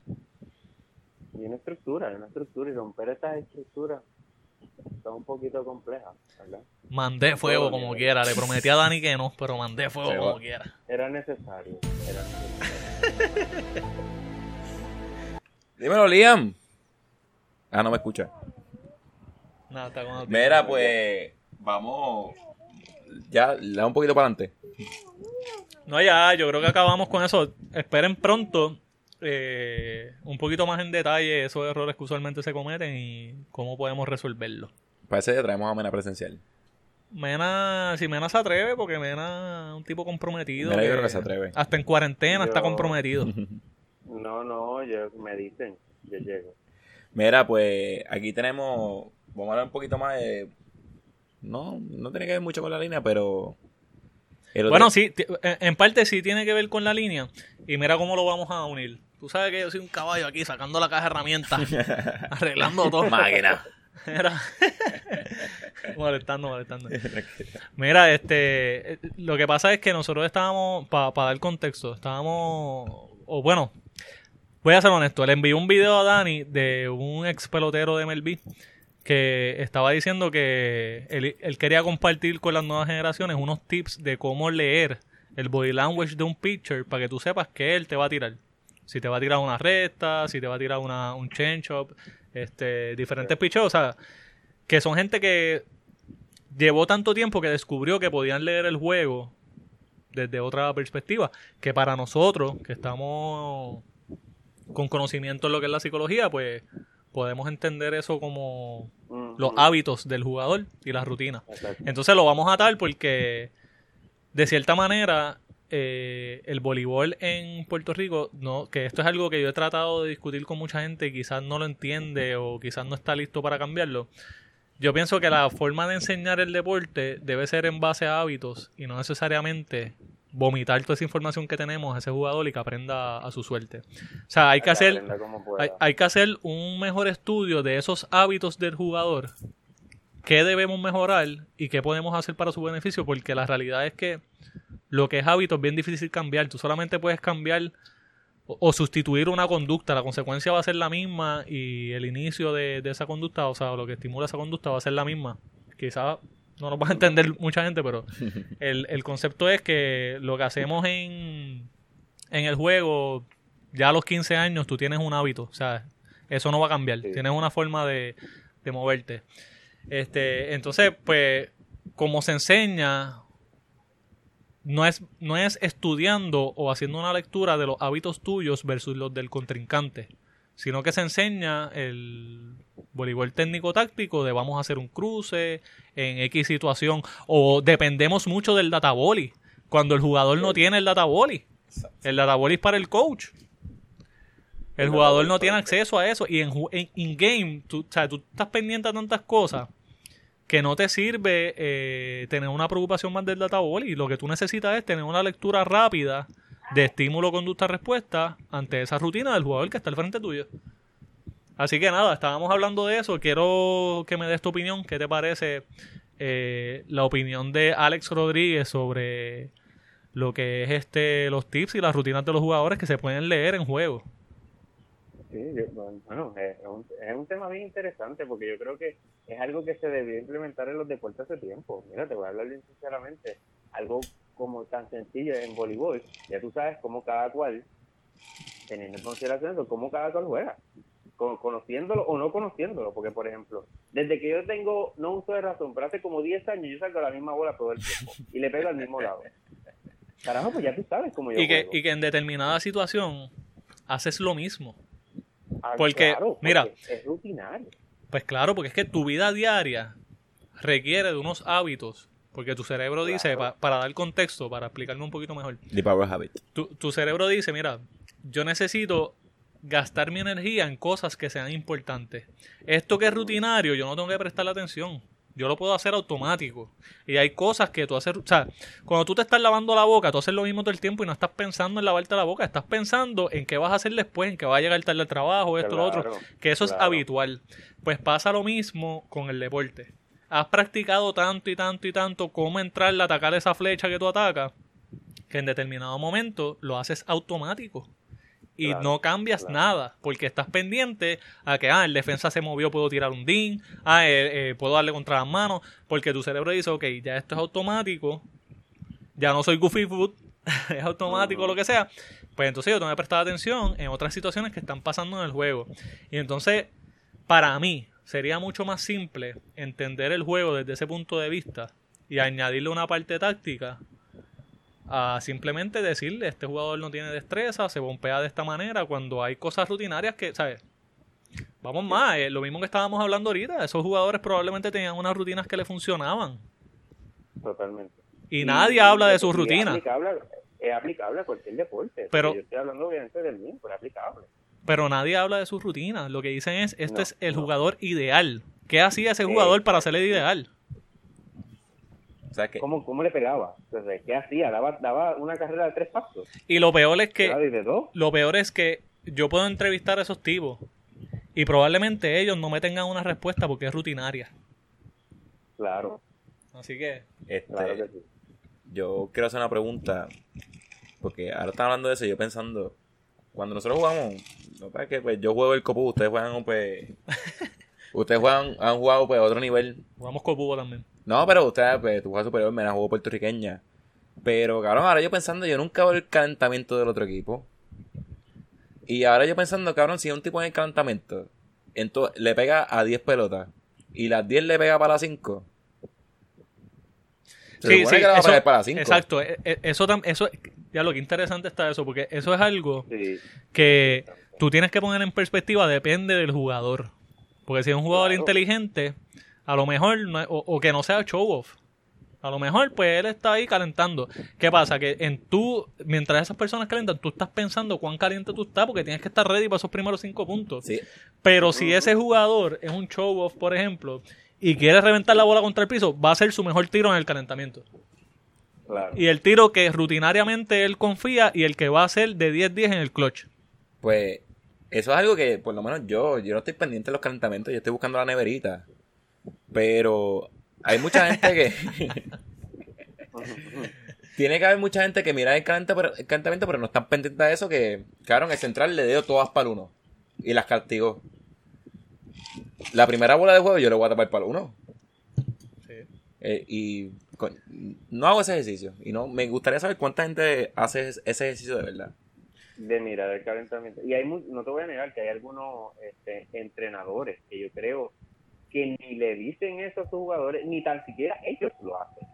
Y una estructura, una estructura, y romper esas estructuras son un poquito complejas, ¿verdad? Mandé fuego como quiera, le prometí a Dani que no, pero mandé fuego como va. quiera. Era necesario, era necesario. (laughs) Dímelo, Liam. Ah, no me escucha. Nada, está con Mira, pues vamos. Ya, le da un poquito para adelante. No, ya, yo creo que acabamos con eso. Esperen pronto eh, un poquito más en detalle esos errores que usualmente se cometen y cómo podemos resolverlos. Para ese día traemos a Mena presencial. Mena, si Mena se atreve, porque Mena es un tipo comprometido. Mena yo creo que se atreve. Hasta en cuarentena está comprometido. (laughs) No, no, yo, me dicen, yo llego. Mira, pues aquí tenemos. Vamos a hablar un poquito más de. No, no tiene que ver mucho con la línea, pero. Bueno, sí, en parte sí tiene que ver con la línea. Y mira cómo lo vamos a unir. Tú sabes que yo soy un caballo aquí sacando la caja de herramientas, (laughs) arreglando todo. Máquina. (laughs) Mira. (laughs) molestando, molestando. Mira, este, eh, lo que pasa es que nosotros estábamos, para dar contexto, estábamos, o bueno, voy a ser honesto, le envié un video a Dani de un ex pelotero de MLB que estaba diciendo que él, él quería compartir con las nuevas generaciones unos tips de cómo leer el body language de un pitcher para que tú sepas que él te va a tirar. Si te va a tirar una recta, si te va a tirar una, un change-up, este, diferentes pitchers, o sea, que son gente que llevó tanto tiempo que descubrió que podían leer el juego desde otra perspectiva, que para nosotros, que estamos con conocimiento en lo que es la psicología, pues podemos entender eso como los hábitos del jugador y las rutinas. Exacto. Entonces lo vamos a atar porque, de cierta manera, eh, el voleibol en Puerto Rico, no, que esto es algo que yo he tratado de discutir con mucha gente y quizás no lo entiende o quizás no está listo para cambiarlo. Yo pienso que la forma de enseñar el deporte debe ser en base a hábitos y no necesariamente vomitar toda esa información que tenemos a ese jugador y que aprenda a su suerte. O sea, hay que hacer, hay, hay que hacer un mejor estudio de esos hábitos del jugador, qué debemos mejorar y qué podemos hacer para su beneficio, porque la realidad es que lo que es hábito es bien difícil cambiar. Tú solamente puedes cambiar o, o sustituir una conducta, la consecuencia va a ser la misma y el inicio de, de esa conducta, o sea, lo que estimula esa conducta va a ser la misma. Quizás no nos va a entender (laughs) mucha gente, pero el, el concepto es que lo que hacemos en, en el juego, ya a los 15 años tú tienes un hábito, o sea, eso no va a cambiar, Sí. tienes una forma de, de moverte. Este, entonces, pues, como se enseña, no es, no es estudiando o haciendo una lectura de los hábitos tuyos versus los del contrincante, sino que se enseña el voleibol técnico táctico de vamos a hacer un cruce en X situación o dependemos mucho del databoli cuando el jugador no tiene el databoli. El databoli es para el coach. El jugador no tiene acceso a eso y en in-game tú, o sea, tú estás pendiente a tantas cosas que no te sirve eh, tener una preocupación más del databoli. Lo que tú necesitas es tener una lectura rápida de estímulo, conducta, respuesta ante esa rutina del jugador que está al frente tuyo. Así que nada, estábamos hablando de eso. Quiero que me des tu opinión. ¿Qué te parece eh, la opinión de Alex Rodríguez sobre lo que es este los tips y las rutinas de los jugadores que se pueden leer en juego? Sí, yo- bueno, es un, es un tema bien interesante porque yo creo que es algo que se debió implementar en los deportes hace tiempo. Mira, te voy a hablar bien sinceramente. Algo como tan sencillo en voleibol, ya tú sabes cómo cada cual, teniendo en consideración eso, cómo cada cual juega. Con- conociéndolo o no conociéndolo, porque por ejemplo, desde que yo tengo, no uso de razón, pero hace como 10 años yo saco la misma bola todo el tiempo y le pego al mismo lado. Carajo, pues ya tú sabes cómo yo Y que, juego. y que en determinada situación haces lo mismo. Ah, porque, claro, mira, porque es rutinario. Pues claro, porque es que tu vida diaria requiere de unos hábitos. Porque tu cerebro dice, Claro. pa- para dar contexto, para explicarme un poquito mejor, The Power Habit. tu, tu cerebro dice, mira, yo necesito gastar mi energía en cosas que sean importantes. Esto que es rutinario, yo no tengo que prestarle atención. Yo lo puedo hacer automático. Y hay cosas que tú haces, o sea, cuando tú te estás lavando la boca, tú haces lo mismo todo el tiempo y no estás pensando en lavarte la boca, estás pensando en qué vas a hacer después, en que va a llegar tarde al trabajo, esto, lo otro, Claro, que eso es claro. habitual. Pues pasa lo mismo con el deporte. Has practicado tanto y tanto y tanto cómo entrarle a atacar esa flecha que tú atacas, que en determinado momento lo haces automático. Y Claro, no cambias claro. nada, porque estás pendiente a que, ah, el defensa se movió, puedo tirar un DIN, ah, eh, eh, puedo darle contra las manos, porque tu cerebro dice, ok, ya esto es automático, ya no soy goofy food, (laughs) es automático, lo que sea, pues entonces yo tengo que prestar atención en otras situaciones que están pasando en el juego. Y entonces, para mí, sería mucho más simple entender el juego desde ese punto de vista y añadirle una parte táctica a simplemente decirle, este jugador no tiene destreza, se bombea de esta manera, cuando hay cosas rutinarias que, ¿sabes? Vamos más, eh, lo mismo que estábamos hablando ahorita, esos jugadores probablemente tenían unas rutinas que le funcionaban. Totalmente. Y, nadie habla de sus rutinas. Es aplicable, es aplicable a cualquier deporte. Pero- Yo estoy hablando obviamente del mío, pero es aplicable. Pero nadie habla de sus rutinas. Lo que dicen es, este No, es el no. jugador ideal. ¿Qué hacía ese jugador para ser el ideal? O sea que ¿Cómo, cómo le pegaba? Entonces, ¿Qué hacía? Daba, daba una carrera de tres pasos. Y lo peor es que Daba de dos. lo peor es que yo puedo entrevistar a esos tipos y probablemente ellos no me tengan una respuesta porque es rutinaria. Claro, Así que, Este, claro que sí. Yo quiero hacer una pregunta, porque ahora están hablando de eso, y yo pensando, cuando nosotros jugamos, no pasa que pues yo juego el copu, ustedes juegan pues, (laughs) ustedes juegan, han jugado pues a otro nivel. jugamos copubo también. No, pero ustedes, pues tú juegas superior, me la juego puertorriqueña. Pero cabrón, ahora yo pensando, yo nunca veo el calentamiento del otro equipo. Y ahora yo pensando, cabrón, si un tipo en el calentamiento, entonces le pega a 10 pelotas y las 10 le pega para las 5. Se Sí, sí, que le va a eso- pegar para las 5. Exacto, e- e- eso, eso, ya lo que interesante está eso, porque eso es algo Sí, que tú tienes que poner en perspectiva, depende del jugador. Porque si es un jugador Claro. inteligente, a lo mejor, no o, o que no sea show off, a lo mejor pues él está ahí calentando. ¿Qué pasa? Que en tú, mientras esas personas calentan, tú estás pensando cuán caliente tú estás porque tienes que estar ready para esos primeros cinco puntos. Sí, Pero si ese jugador es un show off, por ejemplo, y quiere reventar la bola contra el piso, va a ser su mejor tiro en el calentamiento. Claro. Y el tiro que rutinariamente él confía y el que va a ser de 10-10 en el clutch. pues eso es algo que por lo menos yo, yo no estoy pendiente de los calentamientos, yo estoy buscando la neverita. Pero hay mucha gente que... (laughs) Tiene que haber mucha gente que mira el, calentamiento, pero no están pendientes de eso, que, claro, en el central le dio todas para el uno. Y las castigó. La primera bola de juego yo le voy a tapar para el uno. Eh, y no hago ese ejercicio. Y no me gustaría saber cuánta gente hace ese ejercicio de verdad. de mirar el calentamiento. Y hay no te voy a negar que hay algunos este, entrenadores que yo creo que ni le dicen eso a sus jugadores, ni tan siquiera ellos lo hacen.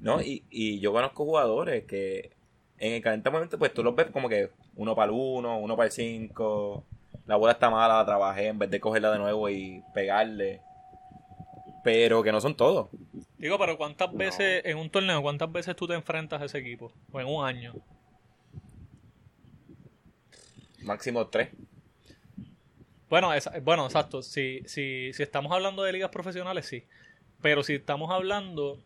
¿No? Y, y yo conozco jugadores que en el calentamiento, pues tú los ves como que uno para el uno, uno para el cinco. La bola está mala, la trabajé en vez de cogerla de nuevo y pegarle. Pero que no son todos. Digo, pero ¿cuántas veces en un torneo, cuántas veces tú te enfrentas a ese equipo? O en un año. Máximo tres. Bueno, esa- bueno exacto. Si, si, si estamos hablando de ligas profesionales, sí. Pero si estamos hablando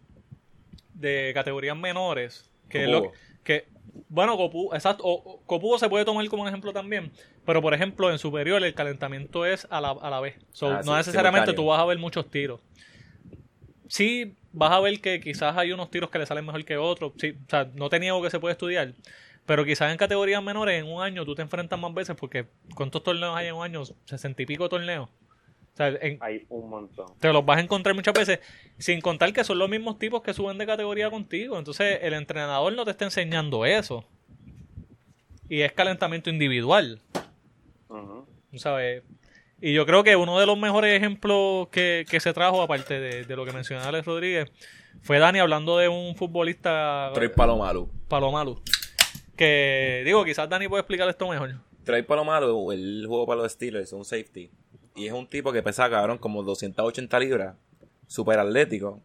de categorías menores, que es lo que bueno, Copu, exacto, o- se puede tomar como un ejemplo también, pero por ejemplo en superior el calentamiento es a la, a la vez. So, Ah, sí, no necesariamente simultáneo. tú vas a ver muchos tiros. Sí, vas a ver que quizás hay unos tiros que le salen mejor que otros. Sí, o sea, no te niego que se puede estudiar. Pero quizás en categorías menores, en un año, tú te enfrentas más veces porque ¿cuántos torneos hay en un año? Sesenta y pico torneos. O sea, en- Hay un montón. te los vas a encontrar muchas veces, sin contar que son los mismos tipos que suben de categoría contigo. Entonces, el entrenador no te está enseñando eso. Y es calentamiento individual, Ujú. ¿sabes? Y yo creo que uno de los mejores ejemplos que, que se trajo, aparte de, de lo que mencionaba Alex Rodríguez, fue Dani hablando de un futbolista Troy Palomalu. Palomalu. Que, digo, quizás Dani puede explicar esto mejor. Troy Palomalu, él jugó para los Steelers, un safety. Y es un tipo que pesa, cabrón, como 280 libras. Súper atlético.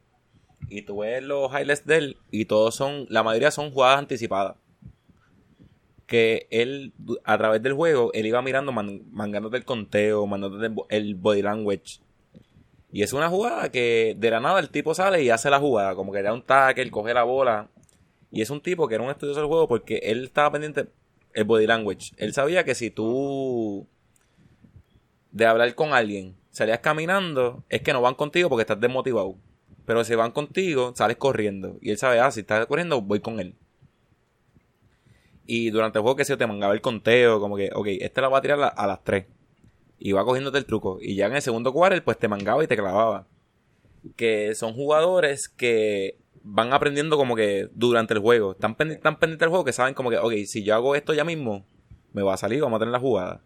Y tú ves los highlights de él y todos son, la mayoría son jugadas anticipadas. Que él, a través del juego, él iba mirando, man- mangándote el conteo, mandándote el el body language. Y es una jugada que de la nada el tipo sale y hace la jugada, como que da un tackle, coge la bola. Y es un tipo que era un estudioso del juego porque él estaba pendiente el body language. Él sabía que si tú de hablar con alguien salías caminando, es que no van contigo porque estás desmotivado. Pero si van contigo, sales corriendo. Y él sabe, ah, si estás corriendo, voy con él. Y durante el juego que se te mangaba el conteo, como que, ok, este la va a tirar a, las 3. Y va cogiéndote el truco. Y ya en el segundo quarter, pues te mangaba y te clavaba. Que son jugadores que van aprendiendo como que durante el juego. Están, pendi- están pendientes del juego que saben como que, ok, si yo hago esto ya mismo, me va a salir, vamos a tener la jugada.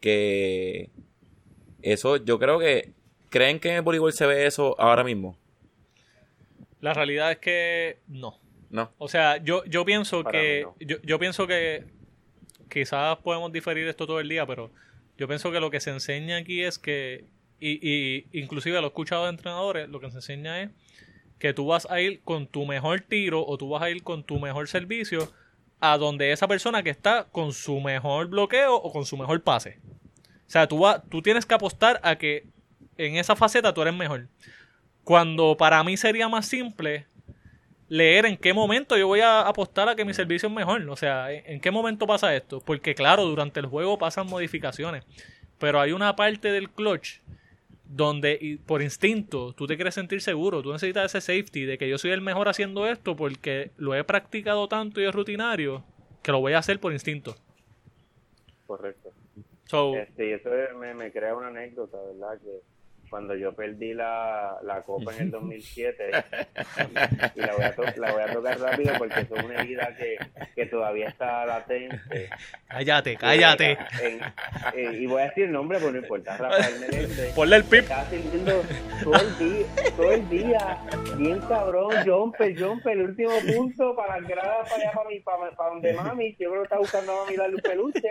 Que eso, yo creo que. ¿Creen que en el voleibol se ve eso ahora mismo? La realidad es que no. No. O sea, yo, yo pienso Para que. Yo, yo pienso que. Quizás podemos diferir esto todo el día, pero yo pienso que lo que se enseña aquí es que. Y, y inclusive lo he escuchado de entrenadores, lo que se enseña es que tú vas a ir con tu mejor tiro o tú vas a ir con tu mejor servicio a donde esa persona que está con su mejor bloqueo o con su mejor pase. O sea, tú, va- tú tienes que apostar a que en esa faceta tú eres mejor. Cuando para mí sería más simple leer en qué momento yo voy a apostar a que mi servicio es mejor. O sea, en qué momento pasa esto. Porque claro, durante el juego pasan modificaciones. Pero hay una parte del clutch donde por instinto tú te quieres sentir seguro. Tú necesitas ese safety de que yo soy el mejor haciendo esto porque lo he practicado tanto y es rutinario que lo voy a hacer por instinto. Correcto. So, Este, y eso me, me crea una anécdota, ¿verdad? Que cuando yo perdí la, la copa en el 2007, (laughs) y la voy, a to- la voy a tocar rápido porque es una herida que, que todavía está latente. cállate, cállate. En- eh, y voy a decir el nombre, pero no importa. Rafael Meléndez. Ponle el pip. Estaba sirviendo todo el día, todo el día, bien cabrón, jumper, jumper, el último punto para las gradas para allá, para, mi, para, para donde mami, yo creo que está buscando a mami darle un peluche,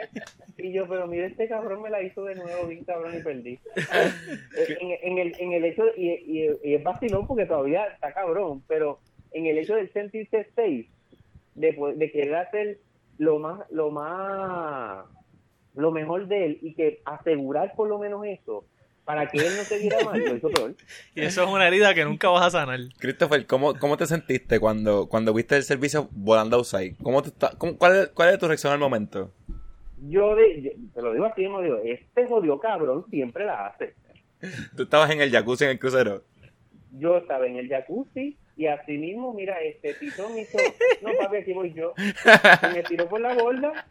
y yo, pero mira, este cabrón me la hizo de nuevo, bien cabrón, y perdí. (laughs) En, en el, en el hecho, y, y, y es vacilón porque todavía está cabrón, pero en el hecho de sentirse safe, de, de querer hacer lo más, lo más, lo mejor de él, y que asegurar por lo menos eso, para que él no se viera mal, peor. (laughs) Y eso es una herida que nunca vas a sanar. Christopher, ¿cómo, ¿cómo te sentiste cuando, cuando viste el servicio volando outside? ¿Cómo te está- cómo- cuál, es, ¿Cuál es tu reacción al momento? Yo, de, yo- te lo digo así, mismo digo, este jodido cabrón siempre la hace. Tú estabas en el jacuzzi en el crucero. Yo estaba en el jacuzzi y así mismo, mira, este me hizo, no papi, aquí voy yo, y me tiró por la borda,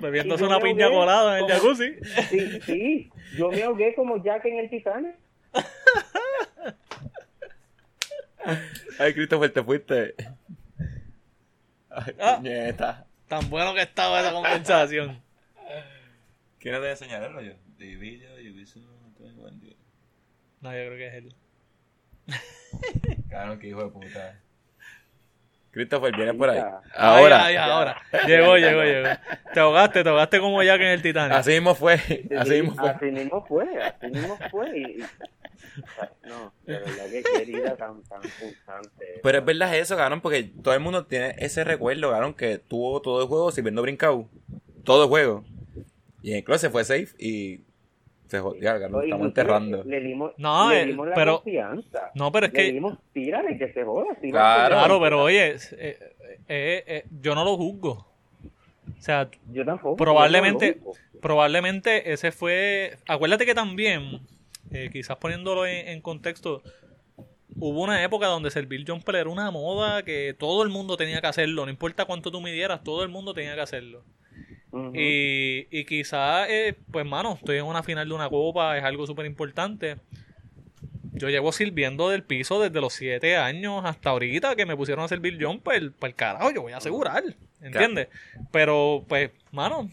Bebiéndose yo una piña ahogué colada en el como- jacuzzi. sí, sí, yo me ahogué como Jack en el Titanic. Ay, Christopher, te fuiste. Ay, Ah. puñeta. Tan bueno que estaba esa conversación. ¿Quién te enseñar el rollo? De No, yo creo que es él. Claro, qué hijo de puta. Christopher, viene por ahí. Ya. Ahora. Ahora. Llegó, llegó, llegó. Te ahogaste, te ahogaste como Jack en el Titanic. Así mismo fue. Así mismo fue. Así mismo fue, así mismo fue. Y, no, de verdad que qué herida tan, tan pulsante. Pero es verdad eso, cabrón, porque todo el mundo tiene ese recuerdo, cabrón, que tuvo todo el juego sirviendo brincado. Todo el juego. Y en el closet fue safe y se jodió, cabrón, No, estamos enterrando. Le dimos, No, le eh, dimos la pero- confianza. No, pero es Le que. dimos, tírale, que se joda. Claro. Claro, pero oye, eh, eh, eh, yo no lo juzgo. O sea, Yo tampoco. probablemente, yo no probablemente ese fue. Acuérdate que también, eh, quizás poniéndolo en, en contexto, hubo una época donde servir jumper era una moda que todo el mundo tenía que hacerlo, no importa cuánto tú midieras, todo el mundo tenía que hacerlo. Y, y quizás, eh, pues, mano, estoy en una final de una copa, es algo súper importante. Yo llevo sirviendo del piso desde los 7 años hasta ahorita que me pusieron a servir. Para el carajo, yo voy a asegurar. ¿Entiendes? Pero, pues, mano,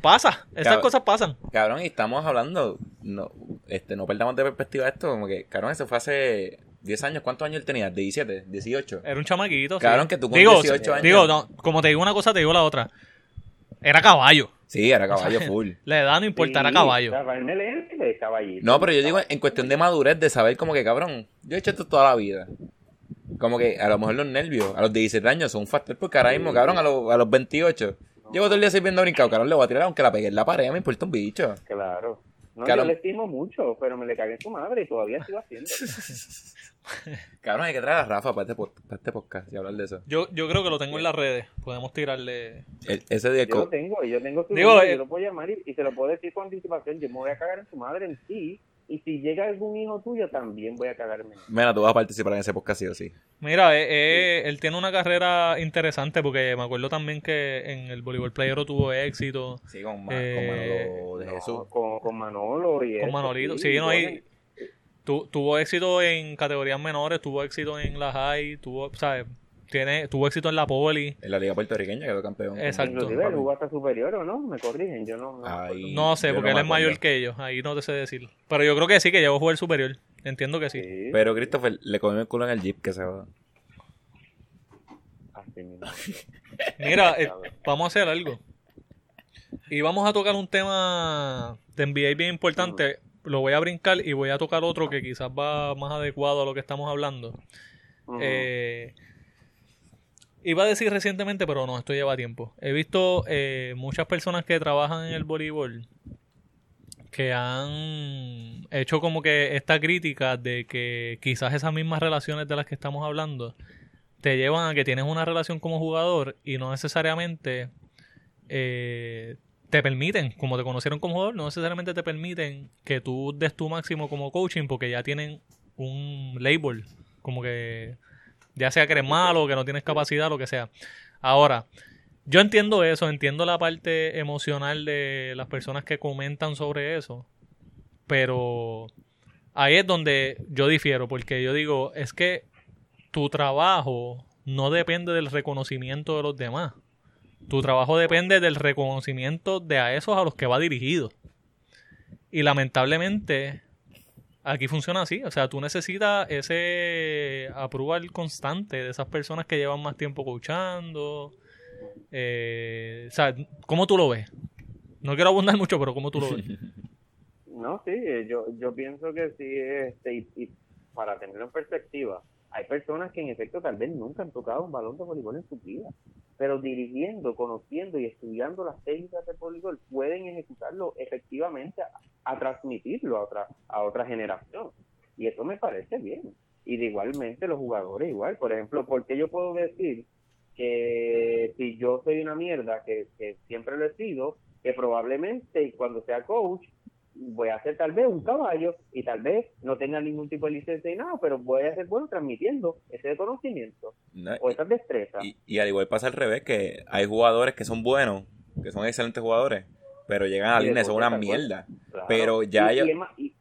pasa. Esas cosas pasan. Cabrón, y estamos hablando, no, este, no perdamos de perspectiva esto, como que, cabrón, eso fue hace 10 años, ¿cuántos años él tenía? ¿17? ¿18? Era un chamaquito. sí. Cabrón, que tú con digo, 18 años- Digo, no, como te digo una cosa, te digo la otra. Era caballo. Sí, era caballo (laughs) full. La edad no importa, era Sí, caballo. Rafael Meléndez, caballito. No, pero yo digo en cuestión de madurez, de saber como que, cabrón, yo he hecho esto toda la vida. Como que a lo mejor los nervios, a los 17 años son un factor, porque ahora mismo, cabrón, a, los- a los 28. Llevo todo el día sirviendo brincado, cabrón, le voy a tirar aunque la pegué en la pared, me importa un bicho. Claro. No, Claro. yo le estimo mucho, pero me le cagué en su madre y todavía sigo haciendo. (laughs) Cabrón, hay que traer a Rafa para este, para este podcast y hablar de eso. Yo, yo creo que lo tengo en las redes. Podemos tirarle. El- ese día, Yo lo tengo, y yo tengo su Digo, número, eh, yo lo puedo llamar y, y se lo puedo decir con anticipación. Yo me voy a cagar en su madre en ti. Y si llega algún hijo tuyo, también voy a cagarme mira, tú vas a participar en ese podcast sí o sí. Mira, eh, eh, él tiene una carrera interesante porque me acuerdo también que en el voleibol playero tuvo éxito. Sí, con, Eh, Manolo de No, Jesús. con, con Manolo y Con eso, Manolito. Sí, no, yo- y tu- tuvo éxito en categorías menores, tuvo éxito en la high, tuvo, ¿sabes? Tiene, tuvo éxito en la poli. En la liga puertorriqueña quedó campeón. Exacto. Inclusive él jugó hasta superior, ¿o no? Me corrigen, yo no... no Ahí, No sé, porque no él es mayor que ellos. Ahí no te sé decir. Pero yo creo que sí, que llegó a jugar superior. Entiendo que sí. Sí, Pero Christopher le comió el culo en el jeep que se va. así mismo. (laughs) Mira, eh, vamos a hacer algo. Y vamos a tocar un tema de NBA bien importante. Lo voy a brincar y voy a tocar otro que quizás va más adecuado a lo que estamos hablando. Ujú. Eh, iba a decir recientemente, pero no, esto lleva tiempo. He visto eh, muchas personas que trabajan en el voleibol que han hecho como que esta crítica de que quizás esas mismas relaciones de las que estamos hablando te llevan a que tienes una relación como jugador y no necesariamente eh, te permiten, como te conocieron como jugador, no necesariamente te permiten que tú des tu máximo como coaching porque ya tienen un label, como que ya sea que eres malo, que no tienes capacidad, lo que sea. Ahora, yo entiendo eso, entiendo la parte emocional de las personas que comentan sobre eso, pero ahí es donde yo difiero, porque yo digo, es que tu trabajo no depende del reconocimiento de los demás. Tu trabajo depende del reconocimiento de a esos a los que va dirigido. Y lamentablemente, aquí funciona así. O sea, tú necesitas ese aprobar constante de esas personas que llevan más tiempo coachando. Eh, o sea, ¿cómo tú lo ves? No quiero abundar mucho, pero ¿cómo tú lo ves? (laughs) No, sí, yo, yo pienso que sí, este, y, y para tenerlo en perspectiva, hay personas que en efecto tal vez nunca han tocado un balón de voleibol en su vida, pero dirigiendo, conociendo y estudiando las técnicas de voleibol pueden ejecutarlo efectivamente a, transmitirlo a otra, a otra generación. Y eso me parece bien. Y de igualmente los jugadores igual. Por ejemplo, porque yo puedo decir que si yo soy una mierda, que, que siempre lo he sido, que probablemente cuando sea coach voy a ser tal vez un caballo y tal vez no tenga ningún tipo de licencia y nada, pero voy a ser bueno transmitiendo ese conocimiento No, o esas destrezas. y, y al igual pasa al revés, que hay jugadores que son buenos, que son excelentes jugadores, pero llegan a línea son una mierda. Claro. pero ya y,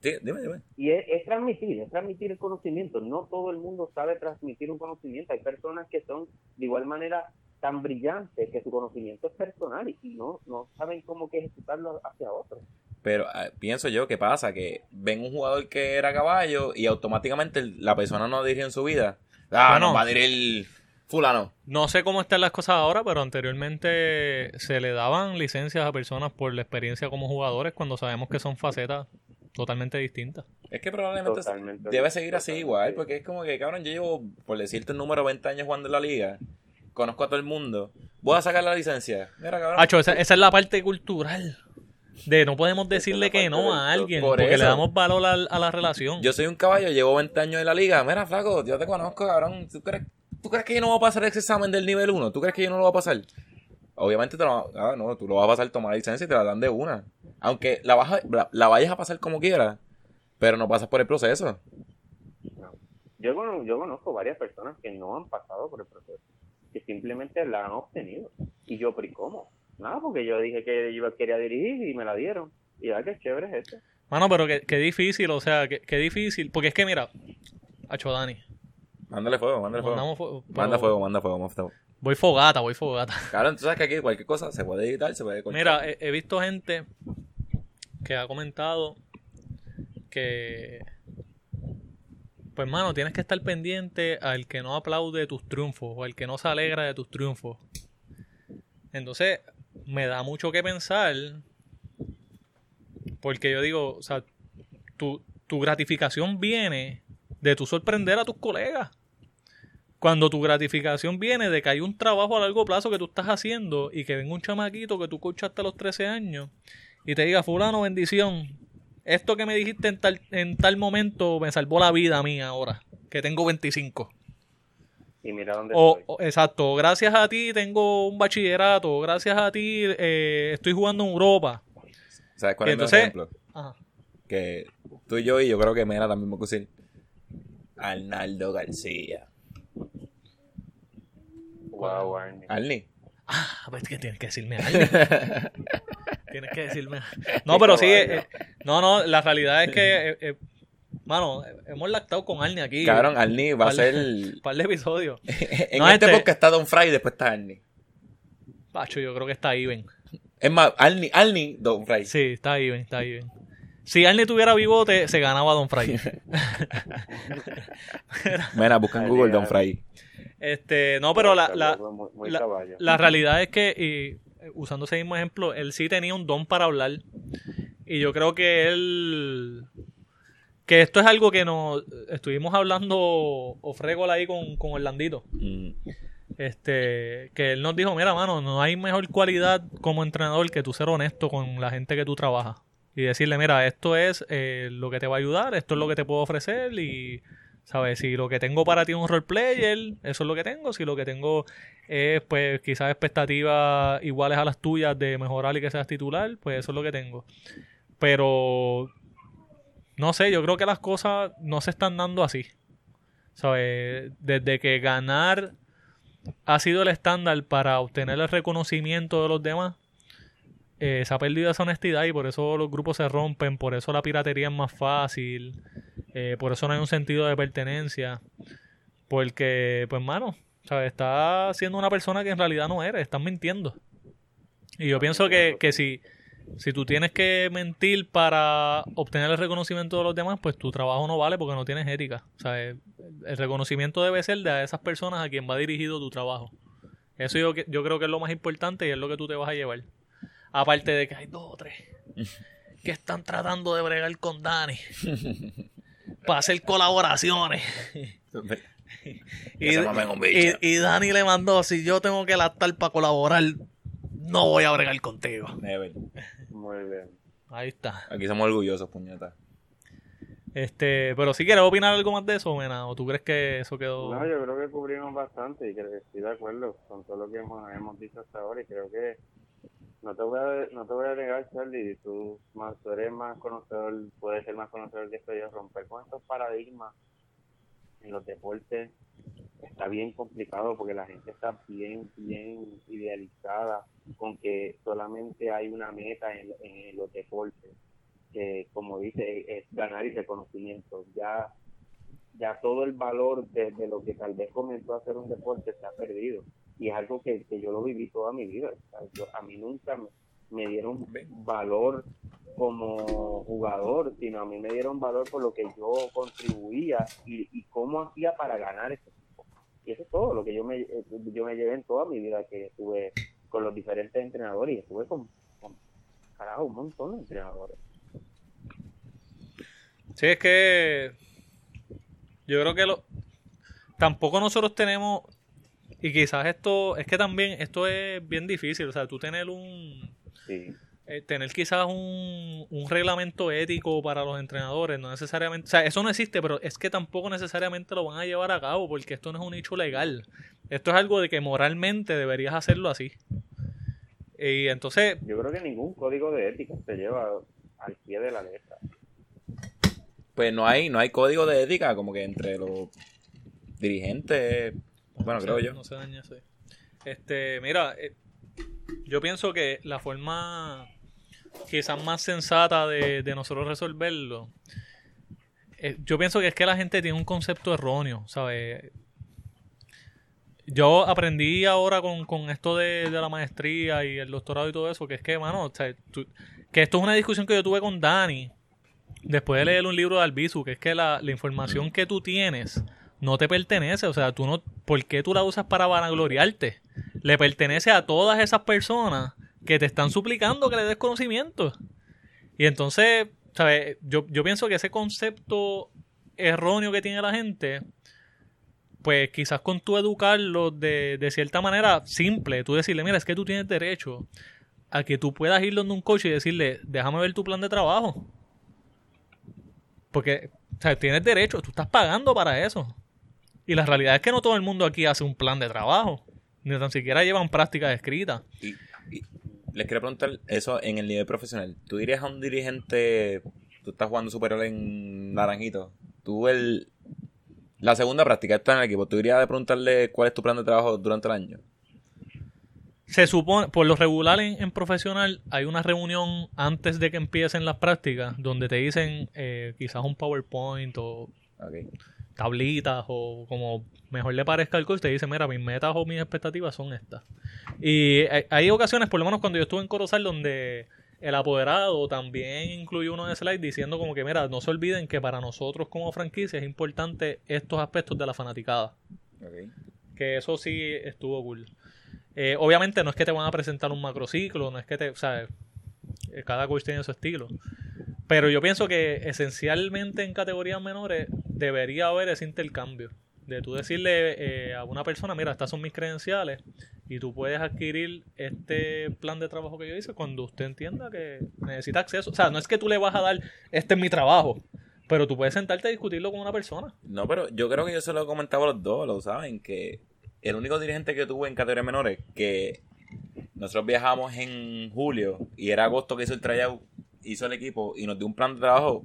Sí, dime, dime. y es, es transmitir, es transmitir el conocimiento. No todo el mundo sabe transmitir un conocimiento. Hay personas que son de igual manera tan brillantes que su conocimiento es personal y, y no, no saben cómo que ejecutarlo hacia otros. Pero ah, pienso yo que pasa que ven un jugador que era caballo y automáticamente el- la persona no dirige en su vida. Ah, Bueno. no va a dirigir fulano. No sé cómo están las cosas ahora, pero anteriormente se le daban licencias a personas por la experiencia como jugadores cuando sabemos que son facetas totalmente distintas. Es que probablemente Totalmente. debe seguir así igual, porque es como que, cabrón, yo llevo, por decirte un número, 20 años jugando en la liga. Conozco a todo el mundo. Voy a sacar la licencia. Mira, cabrón. Hacho, esa, esa es la parte cultural. De no podemos decirle que no a alguien por porque le damos valor a, a la relación. Yo soy un caballo, llevo 20 años en la liga. Mira, flaco, yo te conozco, cabrón. ¿Tú crees, ¿Tú crees que yo no voy a pasar ese examen del nivel 1? ¿Tú crees que yo no lo voy a pasar? Obviamente te lo, ah, no, tú lo vas a pasar, tomar la licencia y te la dan de una. Aunque la, vas a- la, la vayas a pasar como quieras, pero no pasas por el proceso. No. Yo, yo conozco varias personas que no han pasado por el proceso, que simplemente la han obtenido. Y yo, ¿pero y cómo? Nada, porque yo dije que yo quería dirigir y me la dieron. Y ya que chévere es esto. Mano, pero qué, qué difícil, o sea, qué, qué difícil. Porque es que, mira, Hacho Dani. Mándale fuego, mándale fuego. fuego, pero Manda fuego, manda fuego, manda fuego. Voy fogata, voy fogata. (laughs) Cabrón, tú sabes que aquí cualquier cosa se puede editar, se puede cortar. Mira, he, he visto gente que ha comentado que, pues, mano, tienes que estar pendiente al que no aplaude tus triunfos o al que no se alegra de tus triunfos. Entonces, me da mucho que pensar porque yo digo, o sea, tu, tu gratificación viene de tu sorprender a tus colegas. Cuando tu gratificación viene de que hay un trabajo a largo plazo que tú estás haciendo y que venga un chamaquito que tú coachaste a los 13 años y te diga, fulano, bendición, esto que me dijiste en tal, en tal momento me salvó la vida a mí ahora, que tengo 25. Y mira dónde O, estoy. o- exacto, gracias a ti tengo un bachillerato, gracias a ti eh, estoy jugando en Europa. ¿Sabes cuál es entonces- el ejemplo? Ajá. Que tú y yo, y yo creo que Mena también me decir. Arnaldo García. Wow, Arnie. Arnie. Ah, pues que tienes que decirme (laughs) algo. tienes que decirme No, pero sí, eh, eh, no, no, la realidad es que, eh, (laughs) eh, mano, hemos lactado con Arnie aquí. Cabrón, Arnie va a ser. Un (laughs) par de episodios. (laughs) en No, este este- podcast está Don Fry y después está Arnie. Pacho, yo creo que está even. Es más, Arnie, Arnie, Don Fry. Sí, está even, está even. Si Arnie tuviera bigote, se ganaba a Don Fry. (laughs) Mena, busca en Google Don. Fry. Este, no, pero la, la, la- la realidad es que, y, usando ese mismo ejemplo, él sí tenía un don para hablar. Y yo creo que él. Que esto es algo que nos estuvimos hablando ofrégol ahí con, con Orlandito. Mm. Este, que él nos dijo, mira, mano, no hay mejor cualidad como entrenador que tú ser honesto con la gente que tú trabajas. Y decirle, mira, esto es eh, lo que te va a ayudar, esto es lo que te puedo ofrecer y ¿Sabes? Si lo que tengo para ti es un roleplayer, eso es lo que tengo. Si lo que tengo es, pues, quizás expectativas iguales a las tuyas de mejorar y que seas titular, pues eso es lo que tengo. Pero, no sé, yo creo que las cosas no se están dando así. ¿Sabes? Desde que ganar ha sido el estándar para obtener el reconocimiento de los demás, eh, se ha perdido esa honestidad y por eso los grupos se rompen, por eso la piratería es más fácil, eh, por eso no hay un sentido de pertenencia, porque, pues, mano, ¿sabes? Estás siendo una persona que en realidad no eres, estás mintiendo. Y yo pienso que, que si, si tú tienes que mentir para obtener el reconocimiento de los demás, pues tu trabajo no vale porque no tienes ética. O sea, el reconocimiento debe ser de esas personas a quien va dirigido tu trabajo. Eso yo, yo creo que es lo más importante y es lo que tú te vas a llevar. Aparte de que hay dos o tres que están tratando de bregar con Dani (laughs) para hacer colaboraciones. y, y, Dani le mandó, si yo tengo que lactar para colaborar, no voy a bregar contigo. Muy bien. Ahí está. Aquí somos orgullosos, puñeta. Este, pero si quieres opinar algo más de eso, Mena, o tú crees que eso quedó. No, yo creo que cubrimos bastante y creo que estoy de acuerdo con todo lo que hemos, hemos dicho hasta ahora y creo que no te voy a, no te voy a negar, Charlie, tú, más, tú eres más conocedor, puedes ser más conocedor que esto yo, romper con estos paradigmas en los deportes está bien complicado porque la gente está bien, bien idealizada con que solamente hay una meta en, en los deportes, que como dice, es ganar y reconocimiento. Ya, ya todo el valor de, lo que tal vez comenzó a ser un deporte se ha perdido y es algo que, yo lo viví toda mi vida. a mí nunca me, dieron valor como jugador, sino a mí me dieron valor por lo que yo contribuía y, cómo hacía para ganar ese equipo. Y eso es todo lo que yo me, eh, yo me llevé en toda mi vida que estuve con los diferentes entrenadores y estuve con, con carajo, un montón de entrenadores. Sí, es que yo creo que lo tampoco nosotros tenemos y quizás esto, es que también esto es bien difícil, o sea, tú tener un... Eh, tener quizás un, un reglamento ético para los entrenadores, no necesariamente, o sea, eso no existe, pero es que tampoco necesariamente lo van a llevar a cabo, porque esto no es un hecho legal. Esto es algo de que moralmente deberías hacerlo así. Y entonces... Yo creo que ningún código de ética se lleva al pie de la letra. Pues no hay, no hay código de ética como que entre los dirigentes bueno, creo yo. No se daña eso. Este, mira, eh, yo pienso que la forma quizás más sensata de, nosotros resolverlo, eh, yo pienso que es que la gente tiene un concepto erróneo, ¿sabes? Yo aprendí ahora con, esto de, la maestría y el doctorado y todo eso, que es que, mano, que esto es una discusión que yo tuve con Dani después de leer un libro de Albizu, que es que la, la información que tú tienes no te pertenece. O sea, tú no, ¿por qué tú la usas para vanagloriarte? Le pertenece a todas esas personas que te están suplicando que le des conocimiento. Y entonces, ¿sabes? Yo, yo pienso que ese concepto erróneo que tiene la gente, pues quizás con tú educarlo de, de cierta manera simple, tú decirle, mira, es que tú tienes derecho a que tú puedas ir donde un coche y decirle, déjame ver tu plan de trabajo. Porque, o sea, tienes derecho, tú estás pagando para eso. Y la realidad es que no todo el mundo aquí hace un plan de trabajo, ni tan siquiera llevan prácticas escritas. Y, les quiero preguntar eso en el nivel profesional. ¿Tú dirías a un dirigente, tú estás jugando superior en Naranjito, tú el, la segunda práctica está en el equipo, ¿tú irías a preguntarle cuál es tu plan de trabajo durante el año? Se supone, por lo regular en, profesional, hay una reunión antes de que empiecen las prácticas donde te dicen eh, quizás un PowerPoint o tablitas o como mejor le parezca el coach, te dice, mira, mis metas o mis expectativas son estas. Y hay ocasiones, por lo menos cuando yo estuve en Corozal, donde el apoderado también incluyó uno de slides diciendo como que, mira, no se olviden que para nosotros como franquicia es importante estos aspectos de la fanaticada. Que eso sí estuvo cool. Eh, obviamente no es que te van a presentar un macrociclo, no es que te, o sea, cada coach tiene su estilo. Pero yo pienso que esencialmente en categorías menores debería haber ese intercambio. De tú decirle eh, a una persona, mira, estas son mis credenciales y tú puedes adquirir este plan de trabajo que yo hice cuando usted entienda que necesita acceso. O sea, no es que tú le vas a dar, este es mi trabajo, Pero tú puedes sentarte a discutirlo con una persona. No, pero yo creo que yo se lo he comentado a los dos, lo saben, que el único dirigente que tuve en categorías menores, que nosotros viajamos en julio y era agosto que hizo el tryout, hizo el equipo y nos dio un plan de trabajo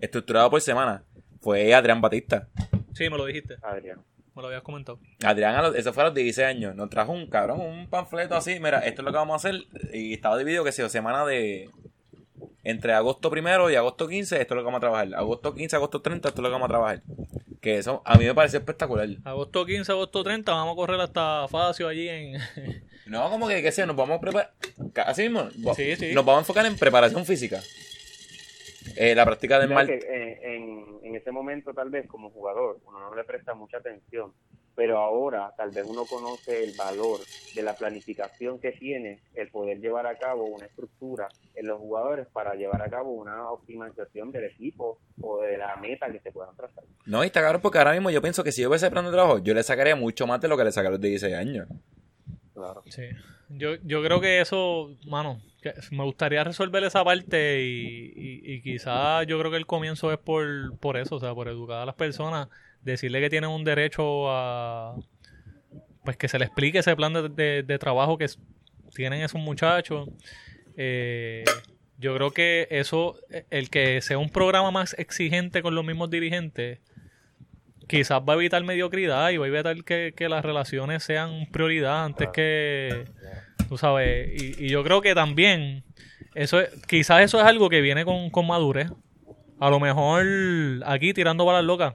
estructurado por semana, fue Adrián Batista. Sí, me lo dijiste. Adrián. Me lo habías comentado. Adrián, a los- eso fue a los 16 años, nos trajo un cabrón, un panfleto así, mira, esto es lo que vamos a hacer, y estaba dividido, que sea, semana de, entre agosto primero y agosto 15, esto es lo que vamos a trabajar, agosto 15, agosto 30, esto es lo que vamos a trabajar. Que eso a mí me pareció espectacular. Agosto 15, agosto 30, vamos a correr hasta Facio allí en... (laughs) No, como que, que sea, nos vamos a preparar, así mismo, va- Sí, sí. nos vamos a enfocar en preparación física. Eh, la práctica del mal. que, eh, en, en ese momento tal vez como jugador uno no le presta mucha atención, pero ahora tal vez uno conoce el valor de la planificación que tiene el poder llevar a cabo una estructura en los jugadores para llevar a cabo una optimización del equipo o de la meta que se puedan trazar. No, y está cabrón porque ahora mismo yo pienso que si yo hubiese plan de trabajo, yo le sacaría mucho más de lo que le sacaron los 16 años. Claro. Sí. Yo, yo creo que eso, mano, que me gustaría resolver esa parte y, y, y quizás yo creo que el comienzo es por, por eso, o sea, por educar a las personas, decirle que tienen un derecho a, pues que se le explique ese plan de, de- de trabajo que tienen esos muchachos. Eh, yo creo que eso, el que sea un programa más exigente con los mismos dirigentes, quizás va a evitar mediocridad y va a evitar que, que las relaciones sean prioridad antes que, tú sabes, y, y yo creo que también, eso es- quizás eso es algo que viene con, con madurez. A lo mejor aquí tirando balas locas,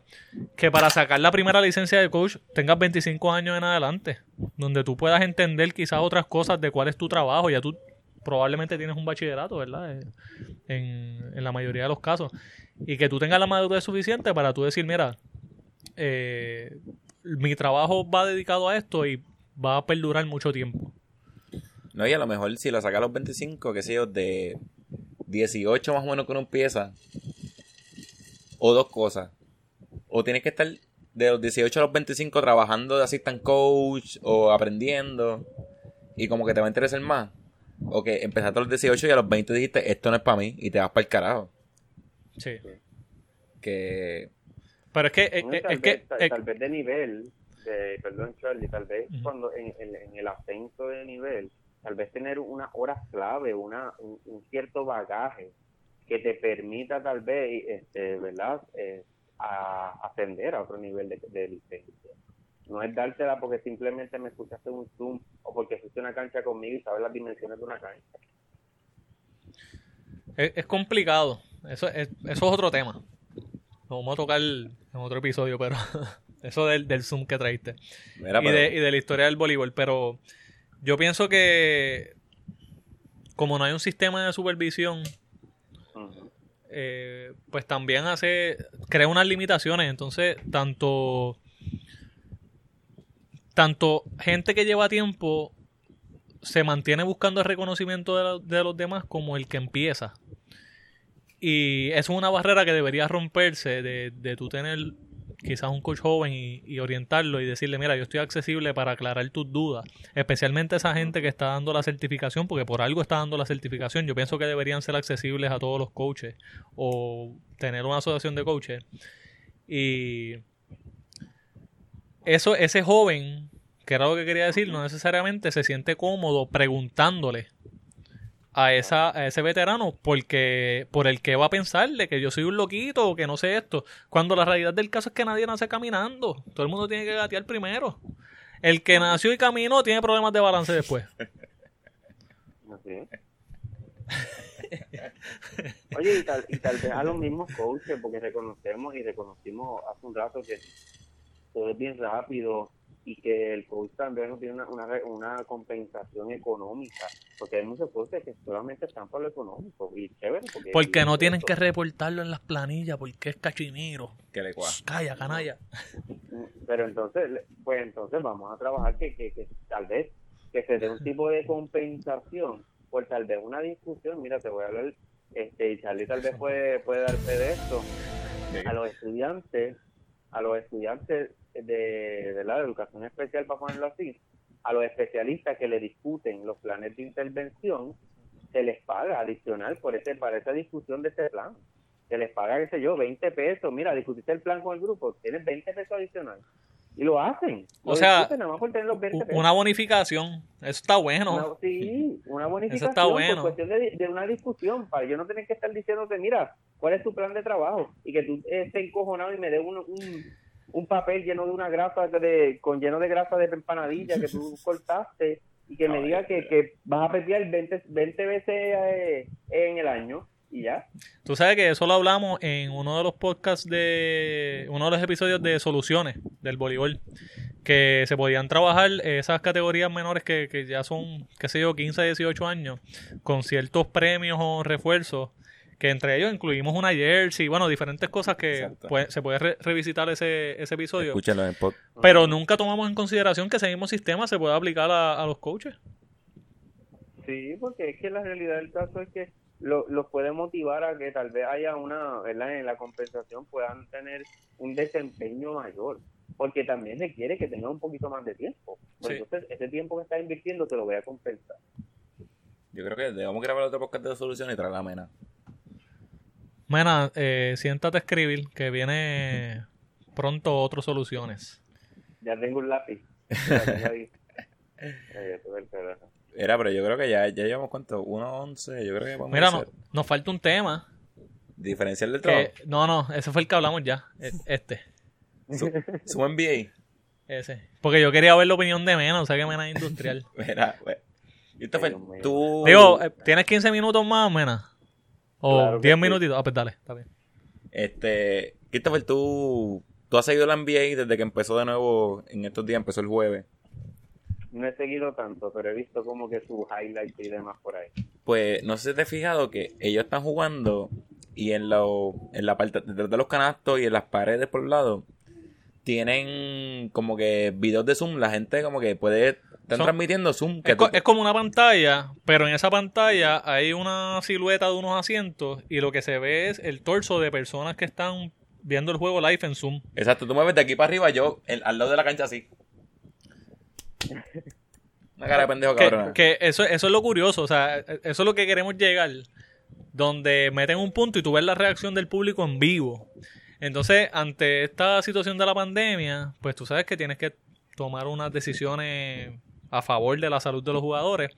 que para sacar la primera licencia de coach tengas 25 años en adelante, donde tú puedas entender quizás otras cosas de cuál es tu trabajo, ya tú probablemente tienes un bachillerato, ¿verdad? Eh, En, la mayoría de los casos. Y que tú tengas la madurez suficiente para tú decir, mira, eh, mi trabajo va dedicado a esto y va a perdurar mucho tiempo. No, y a lo mejor si lo saca a los 25, que sé yo, de 18 más o menos que uno empieza, o dos cosas. O tienes que estar de los 18 a los 25 trabajando de assistant coach o aprendiendo, y como que te va a interesar más. O que empezaste a los 18 y a los 20 dijiste, esto no es para mí, y te vas para el carajo. Sí. Que. Pero es que, eh, No, tal, es que vez, tal, eh, tal vez de nivel, de, perdón Charlie, tal vez cuando en, en- en el ascenso de nivel, tal vez tener una hora clave, una, un, un cierto bagaje que te permita tal vez, este, ¿verdad? Eh, a ascender a otro nivel de, de licencia. No es dártela porque simplemente me escuchaste un Zoom o porque fuiste a una cancha conmigo y sabes las dimensiones de una cancha. es, es complicado. Eso es, eso es otro tema. Lo vamos a tocar en otro episodio, pero (laughs) eso del, del Zoom que traíste. Mira, y, de, y de la historia del voleibol. Pero yo pienso que como no hay un sistema de supervisión. Eh, pues también hace crea unas limitaciones. Entonces, tanto tanto gente que lleva tiempo se mantiene buscando el reconocimiento de, de los demás como el que empieza. Y eso es una barrera que debería romperse de, de tú tener quizás un coach joven y, orientarlo y decirle, mira, yo estoy accesible para aclarar tus dudas. Especialmente esa gente que está dando la certificación, porque por algo está dando la certificación. Yo pienso que deberían ser accesibles a todos los coaches o tener una asociación de coaches. Y eso, ese joven, que era lo que quería decir, no necesariamente se siente cómodo preguntándole a, esa, ese veterano porque por el que va a pensarle que yo soy un loquito o que no sé esto. Cuando la realidad del caso es que nadie nace caminando. Todo el mundo tiene que gatear primero. El que nació y caminó tiene problemas de balance después. Oye, y tal, y tal vez a los mismos coaches, porque reconocemos y reconocimos hace un rato que todo es bien rápido y que el coach también no tiene una, una, una compensación económica, porque hay muchos coaches que solamente están por lo económico y chévere. Porque, Porque no tienen que reportarlo en las planillas porque es cachimiro. que le. Calla, canalla. (laughs) Pero entonces, pues entonces vamos a trabajar que, que, que tal vez que se dé un tipo de compensación por tal vez una discusión. Mira, te voy a hablar, este, y Charlie tal vez puede, puede dar fe de esto. A los estudiantes, a los estudiantes de, la educación especial, para ponerlo así, a los especialistas que le discuten los planes de intervención, se les paga adicional por ese, para esa discusión de ese plan. se les paga, qué sé yo, 20 pesos. Mira, discutiste el plan con el grupo, tienes 20 pesos adicionales. Y lo hacen. O sea, los una bonificación. Eso está bueno. Una, sí, una bonificación. Eso está bueno. Por cuestión de, una discusión, para yo no tener que estar diciéndote, mira, ¿cuál es tu plan de trabajo? Y que tú estés encojonado y me dé un, un, un, papel lleno de una grasa, de, con lleno de grasa de empanadilla que tú (laughs) cortaste y que me diga que, que vas a pedir 20, 20 veces eh, en el año y ya. Tú sabes que eso lo hablamos en uno de los podcasts de uno de los episodios de soluciones del voleibol que se podían trabajar esas categorías menores que, que ya son, qué sé yo, 15, 18 años con ciertos premios o refuerzos que entre ellos incluimos una jersey, bueno, diferentes cosas que se puede revisitar ese, ese episodio. Escúchalo en pod. Pero nunca tomamos en consideración que ese mismo sistema se puede aplicar a, los coaches. Sí, porque es que la realidad del caso es que los puede motivar a que tal vez haya una, ¿verdad? En la compensación puedan tener un desempeño mayor, porque también requiere que tenga un poquito más de tiempo. Entonces, ese tiempo que está invirtiendo te lo voy a compensar. Yo creo que debemos grabar otro podcast de solución y traer la mena. Mena, eh, siéntate a escribir, que viene pronto otras soluciones. Ya tengo un lápiz. (laughs) Era, pero yo creo que ya, ya llevamos cuánto, 1.11, yo creo que vamos Mira, a no, nos falta un tema. Diferencial del trabajo. no, no, ese fue el que hablamos ya, e, este. Su, su MBA. Ese. Porque yo quería ver la opinión de Mena, o sea que Mena es industrial. (laughs) Mira, tú... Digo, eh, ¿tienes 15 minutos más, Mena? O 10 minutitos. Ah, pues dale, está bien. Este, Christopher, tú, tú has seguido la NBA desde que empezó de nuevo en estos días, empezó el jueves. No he seguido tanto, pero he visto como que sus highlights y demás por ahí. Pues no sé si te has fijado que ellos están jugando y en, lo, en la parte detrás de los canastos y en las paredes por el lado tienen como que videos de Zoom. La gente como que puede están transmitiendo Zoom. es, como una pantalla, pero en esa pantalla hay una silueta de unos asientos y lo que se ve es el torso de personas que están viendo el juego live en Zoom. Exacto, tú mueves de aquí para arriba, yo al lado de la cancha así. Una cara de pendejo cabrón. Que, eso, eso es lo curioso, o sea, eso es lo que queremos llegar. Donde meten un punto y tú ves la reacción del público en vivo. Entonces, ante esta situación de la pandemia, pues tú sabes que tienes que tomar unas decisiones a favor de la salud de los jugadores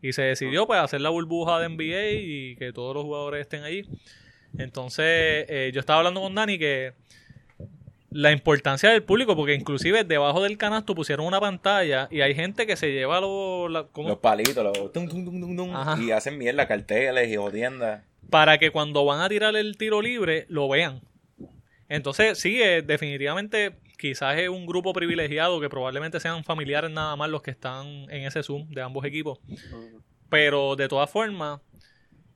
y se decidió pues hacer la burbuja de NBA y que todos los jugadores estén allí. Entonces eh, yo estaba hablando con Dani que la importancia del público, porque inclusive debajo del canasto pusieron una pantalla y hay gente que se lleva los, los palitos los y hacen mierda, carteles y jodiendas. Para que cuando van a tirar el tiro libre lo vean. Entonces, sí, eh, definitivamente quizás es un grupo privilegiado que probablemente sean familiares nada más los que están en ese Zoom de ambos equipos. Pero de todas formas,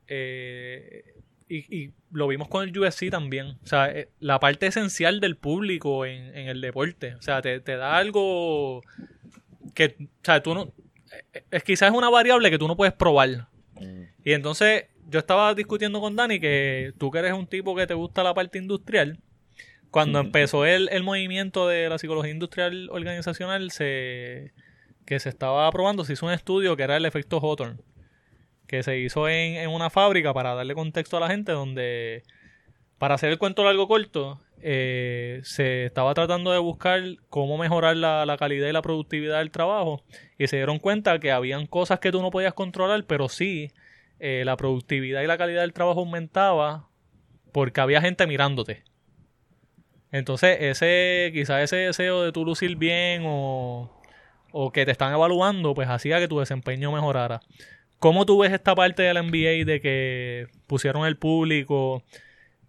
eh, y, lo vimos con el UFC también. O sea, eh, la parte esencial del público en, el deporte. O sea, te, da algo que, o sea, tú no. Es quizás es una variable que tú no puedes probar. Mm. Y entonces, yo estaba discutiendo con Dani que tú que eres un tipo que te gusta la parte industrial cuando empezó el, el movimiento de la psicología industrial organizacional, se, que se estaba probando, se hizo un estudio que era el efecto Hawthorne, que se hizo en, en una fábrica para darle contexto a la gente, donde, para hacer el cuento largo corto, eh, se estaba tratando de buscar cómo mejorar la, la, calidad y la productividad del trabajo y se dieron cuenta que habían cosas que tú no podías controlar, pero sí eh, la productividad y la calidad del trabajo aumentaba porque había gente mirándote. Entonces, ese, quizás ese deseo de tú lucir bien o, que te están evaluando, pues hacía que tu desempeño mejorara. ¿Cómo tú ves esta parte de la NBA de que pusieron el público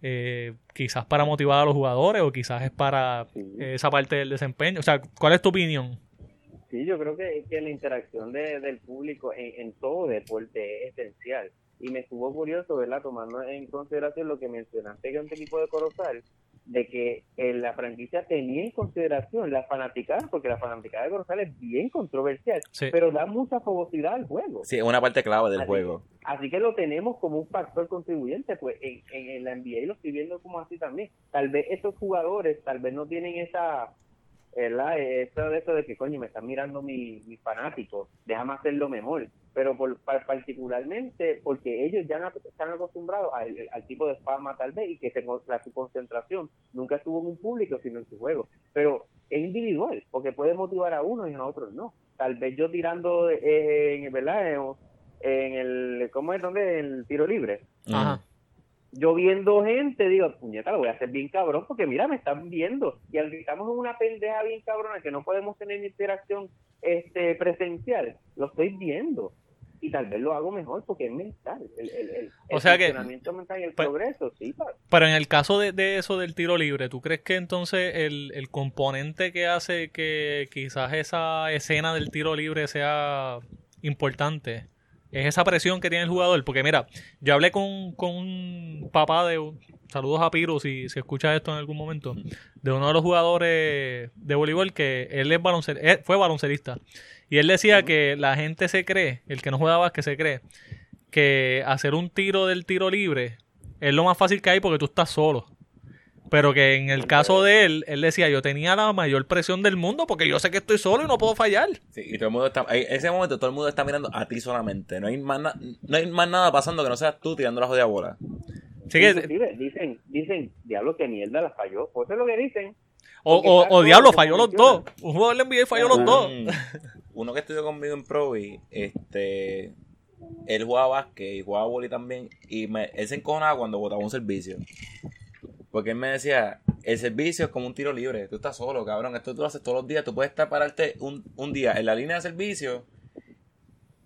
eh, quizás para motivar a los jugadores o quizás es para esa parte del desempeño? O sea, ¿cuál es tu opinión? Sí, yo creo que, que la interacción del público en, en, todo deporte es esencial. Y me estuvo curioso, ¿verdad? Tomando en consideración lo que mencionaste que un equipo de Corozal de que eh, la franquicia tenía en consideración la fanaticada, porque la fanaticada de Corozal es bien controversial, pero da mucha fogosidad al juego. Sí, es una parte clave del juego. así que lo tenemos como un factor contribuyente, pues en, en, la NBA lo estoy viendo como así también. Tal vez esos jugadores, tal vez no tienen esa ¿verdad? Eso de eso de que, coño, me están mirando mis mi fanáticos, déjame hacerlo mejor. Pero por, particularmente porque ellos ya están acostumbrados al, tipo de fama tal vez y que tengo, la, su concentración nunca estuvo en un público, sino en su juego. Pero es individual, porque puede motivar a uno y a otros no. Tal vez yo tirando, en, ¿verdad? En, el, ¿cómo es? ¿Dónde? En el tiro libre. Yo viendo gente, digo, puñeta, lo voy a hacer bien cabrón, porque mira, me están viendo. Y estamos en una pendeja bien cabrona que no podemos tener interacción este presencial, lo estoy viendo. Y tal vez lo hago mejor porque es mental. El, el, o sea que, mental y el pues, progreso, sí. Pero en el caso de, de, eso del tiro libre, ¿tú crees que entonces el, el componente que hace que quizás esa escena del tiro libre sea importante es esa presión que tiene el jugador. Porque mira, yo hablé con, con un papá de... Saludos a Piro si, si escucha esto en algún momento. De uno de los jugadores de voleibol que él es baloncel, fue baloncelista. Y él decía que la gente se cree, el que no juega que se cree, que hacer un tiro del tiro libre es lo más fácil que hay porque tú estás solo. Pero que en el caso de él, él decía, yo tenía la mayor presión del mundo porque yo sé que estoy solo y no puedo fallar. Sí, y todo el mundo está, en ese momento todo el mundo está mirando a ti solamente. No hay más, no hay más nada pasando que no seas tú tirando la jodida bola. Sí que... dicen, dicen, diablo que mierda la falló. Pues eso es lo que dicen. O, o, diablo, falló los dos. Un jugador le envió y falló los dos. Uno que estudió conmigo en Pro y este él jugaba básquet y jugaba boli también y me, él se encojonaba cuando botaba un servicio. Porque él me decía, el servicio es como un tiro libre. Tú estás solo, cabrón. Esto tú lo haces todos los días. Tú puedes estar pararte un, un día en la línea de servicio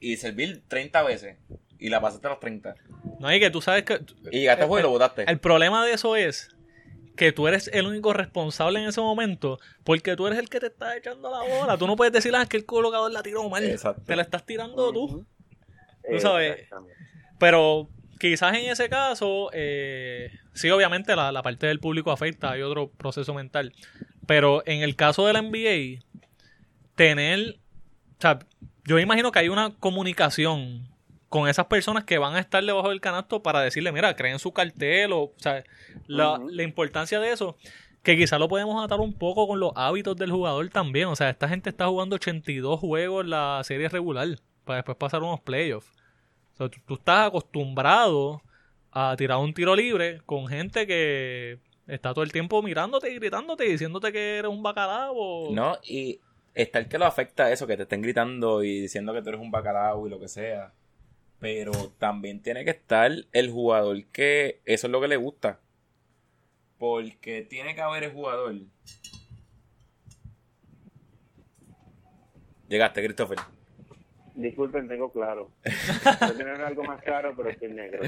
y servir 30 veces. Y la pasaste a los 30. No, y que tú sabes que... Y llegaste a y lo botaste. El problema de eso es que tú eres el único responsable en ese momento porque tú eres el que te está echando la bola. Tú no puedes decirle ah, que el colocador la tiró mal. Te la estás tirando tú. Tú sabes. Pero quizás en ese caso, eh, sí, obviamente la, la, parte del público afecta, hay otro proceso mental. Pero en el caso de la NBA, tener, o sea, yo imagino que hay una comunicación con esas personas que van a estar debajo del canasto para decirle, mira, creen su cartel, o, o sea, la, la importancia de eso que quizás lo podemos atar un poco con los hábitos del jugador también. O sea, esta gente está jugando 82 juegos en la serie regular para después pasar unos playoffs tú, estás acostumbrado a tirar un tiro libre con gente que está todo el tiempo mirándote y gritándote y diciéndote que eres un bacalao. No, y está el que lo afecta a eso, que te estén gritando y diciendo que tú eres un bacalao y lo que sea. Pero también tiene que estar el jugador que eso es lo que le gusta. Porque tiene que haber el jugador. Llegaste, Christopher. Disculpen, tengo claro. (laughs) tener algo más claro, pero estoy negro.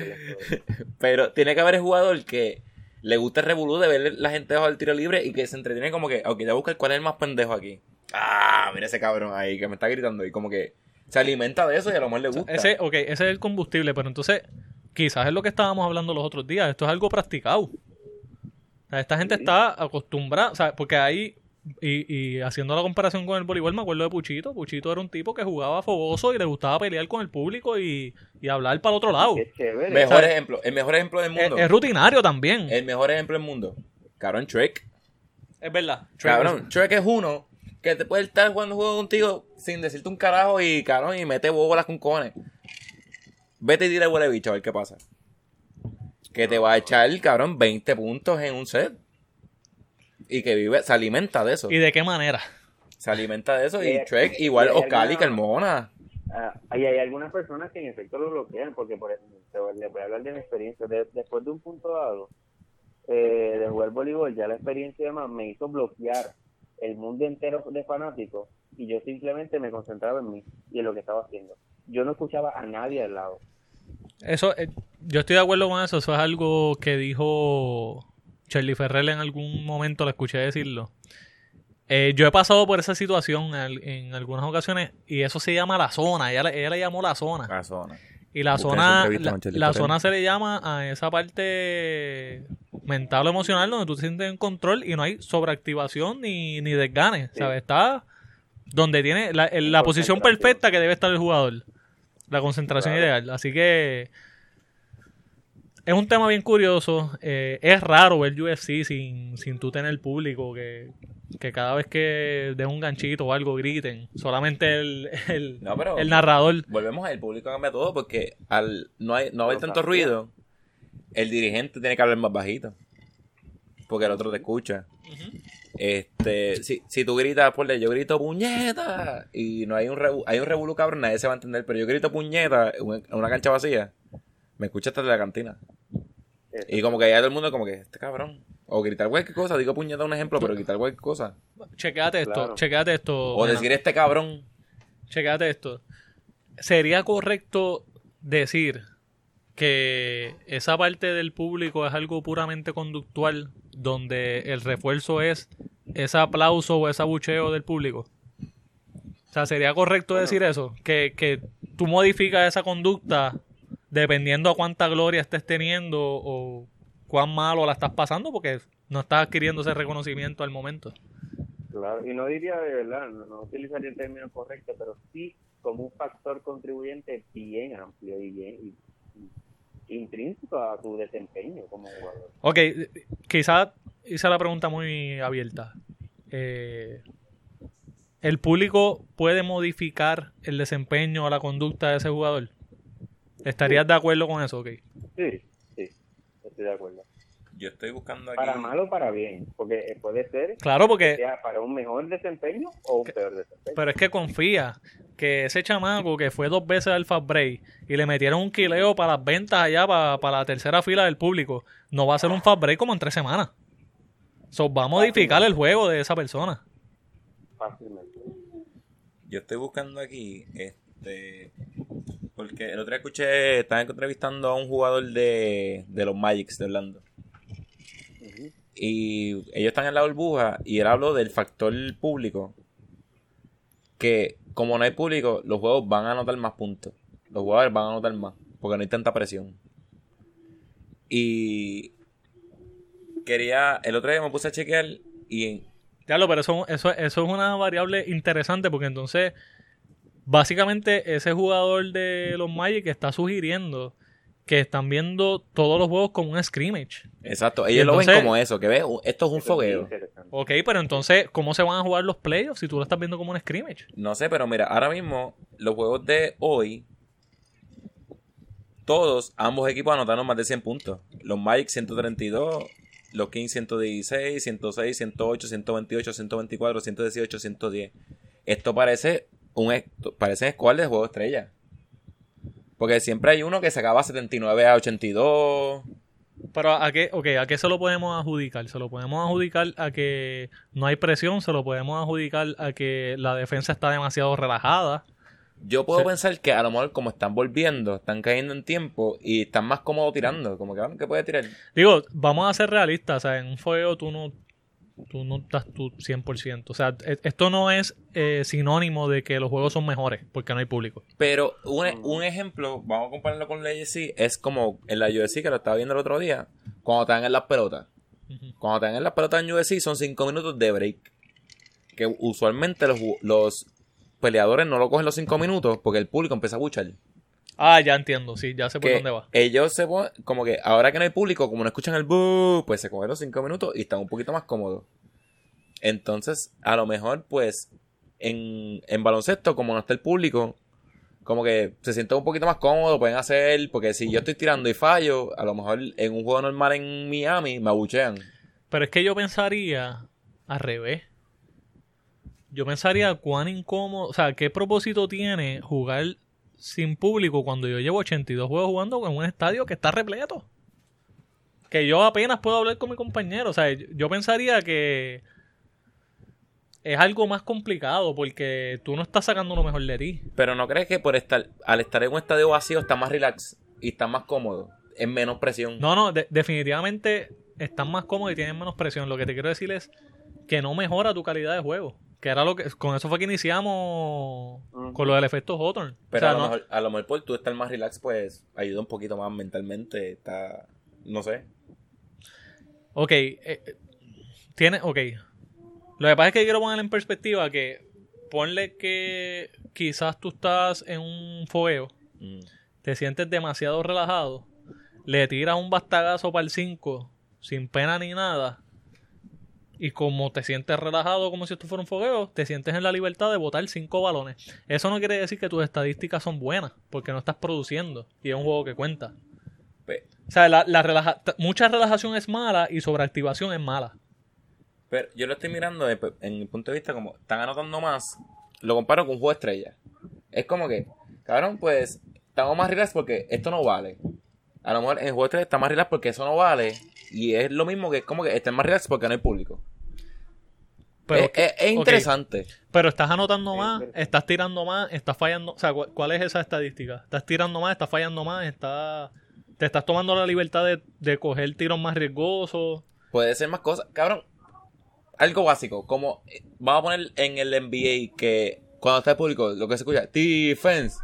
Pero tiene que haber el jugador que le gusta el revolú de ver la gente bajo el tiro libre y que se entretiene como que, ok, ya busca cuál es el más pendejo aquí. Ah, mira ese cabrón ahí que me está gritando y como que se alimenta de eso y a lo mejor le gusta. Ese, ok, ese es el combustible, pero entonces quizás es lo que estábamos hablando los otros días. Esto es algo practicado. esta gente está acostumbrada, o sea, porque hay y, y, haciendo la comparación con el voleibol, me acuerdo de Puchito. Puchito era un tipo que jugaba fogoso y le gustaba pelear con el público y, hablar para el otro lado. Mejor ejemplo, el mejor ejemplo del mundo. Es, rutinario también. El mejor ejemplo del mundo. Cabrón, Trek. Es verdad. cabrón, Trek es uno que te puede estar jugando un juego contigo sin decirte un carajo y cabrón y mete bolas con cojones. Vete y tira el huele bicho a ver qué pasa. Que te va a echar, cabrón, 20 puntos en un set y que vive, se alimenta de eso. ¿Y de qué manera? Se alimenta de eso y Trek igual Ocali que Mona. Ah, hay, hay algunas personas que en efecto lo bloquean porque por ejemplo, les voy a hablar de mi experiencia. después de un punto dado eh, de jugar voleibol, ya la experiencia además me hizo bloquear el mundo entero de fanáticos y yo simplemente me concentraba en mí y en lo que estaba haciendo. Yo no escuchaba a nadie al lado. Eso, eh, yo estoy de acuerdo con eso. Eso es algo que dijo Charlie Ferrell en algún momento lo escuché decirlo. Eh, yo he pasado por esa situación en, algunas ocasiones y eso se llama la zona. Ella, le llamó la zona. La zona. Y la zona, la, zona se le llama a esa parte mental o emocional donde tú te sientes en control y no hay sobreactivación ni, ni desgane. ¿Sabes? Está donde tiene la, la posición perfecta que debe estar el jugador. La concentración ideal. Así que es un tema bien curioso. Eh, es raro ver UFC sin, sin tú tener público, que, que cada vez que de un ganchito o algo griten, solamente el, el, No, pero- el narrador. Volvemos al público cambia todo porque al no, hay, no haber tanto ruido, el dirigente tiene que hablar más bajito. Porque el otro te escucha. Este, si, si tú gritas, por yo grito puñeta y no hay un revu- hay un revolú cabrón, nadie se va a entender, pero yo grito puñeta en una cancha vacía, me escucha hasta de la cantina. Eso. Y como que ya todo el mundo como que, este cabrón. O gritar cualquier cosa, digo puñeta un ejemplo, pero gritar cualquier cosa. Chequéate esto, Claro. chequéate esto. O decir este cabrón. Chequéate esto. ¿Sería correcto decir que esa parte del público es algo puramente conductual, donde el refuerzo es ese aplauso o ese abucheo del público? O sea, ¿sería correcto decir eso? Que, que tú modificas esa conducta dependiendo a cuánta gloria estés teniendo o cuán malo la estás pasando, porque no estás adquiriendo ese reconocimiento al momento. Claro, y no diría de verdad, no, no utilizaría el término correcto, pero sí como un factor contribuyente bien amplio y bien y- y intrínseco a tu desempeño como jugador. Ok, quizás hice la pregunta muy abierta. Eh, ¿El público puede modificar el desempeño o la conducta de ese jugador? ¿Estarías de acuerdo con eso? Ok. Sí, sí, estoy de acuerdo. Yo estoy buscando aquí. Para mal o para bien, porque eh, puede ser Claro, que porque sea para un mejor desempeño o un peor desempeño. pero es que confía que ese chamaco que fue dos veces al Fast Break y le metieron un quileo para las ventas allá para, para la tercera fila del público, no va a ser un Fast Break como en tres semanas. So, va a modificar el juego de esa persona. Fácilmente. Yo estoy buscando aquí, este, porque el otro día escuché, estaban entrevistando a un jugador de, de los Magics de Orlando. Y ellos están en la burbuja y él habló del factor público. Que como no hay público, los juegos van a anotar más puntos. Los jugadores van a anotar más, porque no hay tanta presión. Y quería, el otro día me puse a chequear y lo, pero eso, eso, eso es una variable interesante porque entonces, básicamente, ese jugador de los Magic está sugiriendo que están viendo todos los juegos como un scrimmage. exacto, ellos lo ven como eso, que ve, esto es un fogueo. Ok, pero entonces, ¿cómo se van a jugar los playoffs si tú lo estás viendo como un scrimmage? No sé, pero mira, ahora mismo los juegos de hoy, todos, ambos equipos anotaron más de 100 puntos. Los Magic 132, los Kings 116, 106, 108, 128, 124, 118, 110. Esto parece un parecen squad de juego estrella. Porque siempre hay uno que sacaba 79 a 82. Pero ¿a qué, okay, ¿a qué se lo podemos adjudicar? Se lo podemos adjudicar a que no hay presión, se lo podemos adjudicar a que la defensa está demasiado relajada. Yo puedo Sí. pensar que a lo mejor como están volviendo, están cayendo en tiempo y están más cómodos tirando. Como que, ah, ¿qué puede tirar? Digo, vamos a ser realistas, o sea, en un fuego tú no, tú no estás tú 100%. O sea, e- esto no es eh, sinónimo de que los juegos son mejores porque no hay público. Pero un, un ejemplo, vamos a compararlo con la UFC, es como en la UFC que lo estaba viendo el otro día, cuando están en las pelotas. Cuando están en las pelotas en UFC son 5 minutos de break. Que usualmente los, los peleadores no lo cogen los 5 minutos porque el público empieza a buchar. Ah, ya entiendo, sí, ya sé por Que dónde va. ellos se como que ahora que no hay público, como no escuchan el boo, pues se cogen los 5 minutos y están un poquito más cómodos. Entonces, a lo mejor, pues, en, en baloncesto, como no está el público, como que se sienten un poquito más cómodos, pueden hacer, porque si yo estoy tirando y fallo, a lo mejor en un juego normal en Miami me abuchean. Pero es que yo pensaría al revés. Yo pensaría cuán incómodo, o sea, qué propósito tiene jugar sin público cuando yo llevo 82 juegos jugando en un estadio que está repleto. Que yo apenas puedo hablar con mi compañero. O sea, yo- pensaría que es algo más complicado porque tú no estás sacando lo mejor de ti. Pero ¿no crees que por estar, al estar en un estadio vacío está más relax y está más cómodo? Es menos presión. No, no, de- definitivamente están más cómodos y tienen menos presión. Lo que te quiero decir es que no mejora tu calidad de juego. Que era lo que. Con eso fue que iniciamos con lo del efecto Hawthorne. Pero O sea, a, lo no- mejor, a lo mejor por tú estar más relax, pues ayuda un poquito más mentalmente. Está, no sé. Ok, eh, tiene. Ok. Lo que pasa es que quiero poner en perspectiva que. Ponle que quizás tú estás en un fogueo, Mm. te sientes demasiado relajado. le tiras un bastagazo para el 5 sin pena ni nada. Y como te sientes relajado como si esto fuera un fogueo, te sientes en la libertad de botar cinco balones. Eso no quiere decir que tus estadísticas son buenas, porque no estás produciendo y es un juego que cuenta. O sea, la, la relaja- mucha relajación es mala y sobreactivación es mala. Pero yo lo estoy mirando en mi punto de vista como están anotando más. Lo comparo con un juego de estrella. Es como que, cabrón, pues estamos más relax porque esto no vale. A lo mejor en el juego de estrella está más relax porque eso no vale. Y es lo mismo que es como que estén más relax porque no hay público. Pero, es, es- es ok, interesante. pero estás anotando más, estás tirando más, estás fallando. O sea, ¿cu- ¿cuál es esa estadística? Estás tirando más, estás fallando más, estás, te estás tomando la libertad de, de coger tiros más riesgosos. Puede ser más cosas. Cabrón, algo básico. Como eh, vamos a poner en el NBA que cuando está el público, lo que se escucha, defense.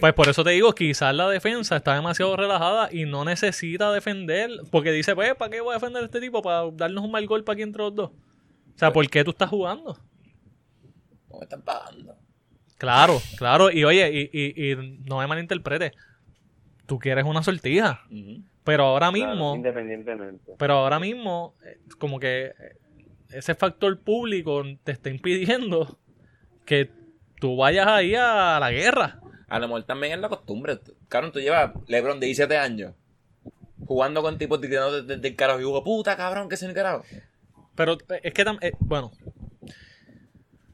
Pues por eso te digo, quizás la defensa está demasiado relajada y no necesita defender, porque dice, pues, ¿para qué voy a defender a este tipo? ¿Para darnos un mal golpe aquí entre los dos? O sea, ¿por qué tú estás jugando? No me están pagando. Claro, claro, y oye, y, y, y no me malinterprete, tú quieres una sortija, pero ahora Claro, mismo, independientemente. pero ahora mismo, eh, como que eh, ese factor público te está impidiendo que tú vayas ahí a la guerra. A lo mejor también es la costumbre. Cabrón, tú llevas LeBron de 17 años jugando con tipos tirando desde desde el carajo y jugo, puta cabrón, que es el carajo. Pero eh, es que, tam- eh, bueno,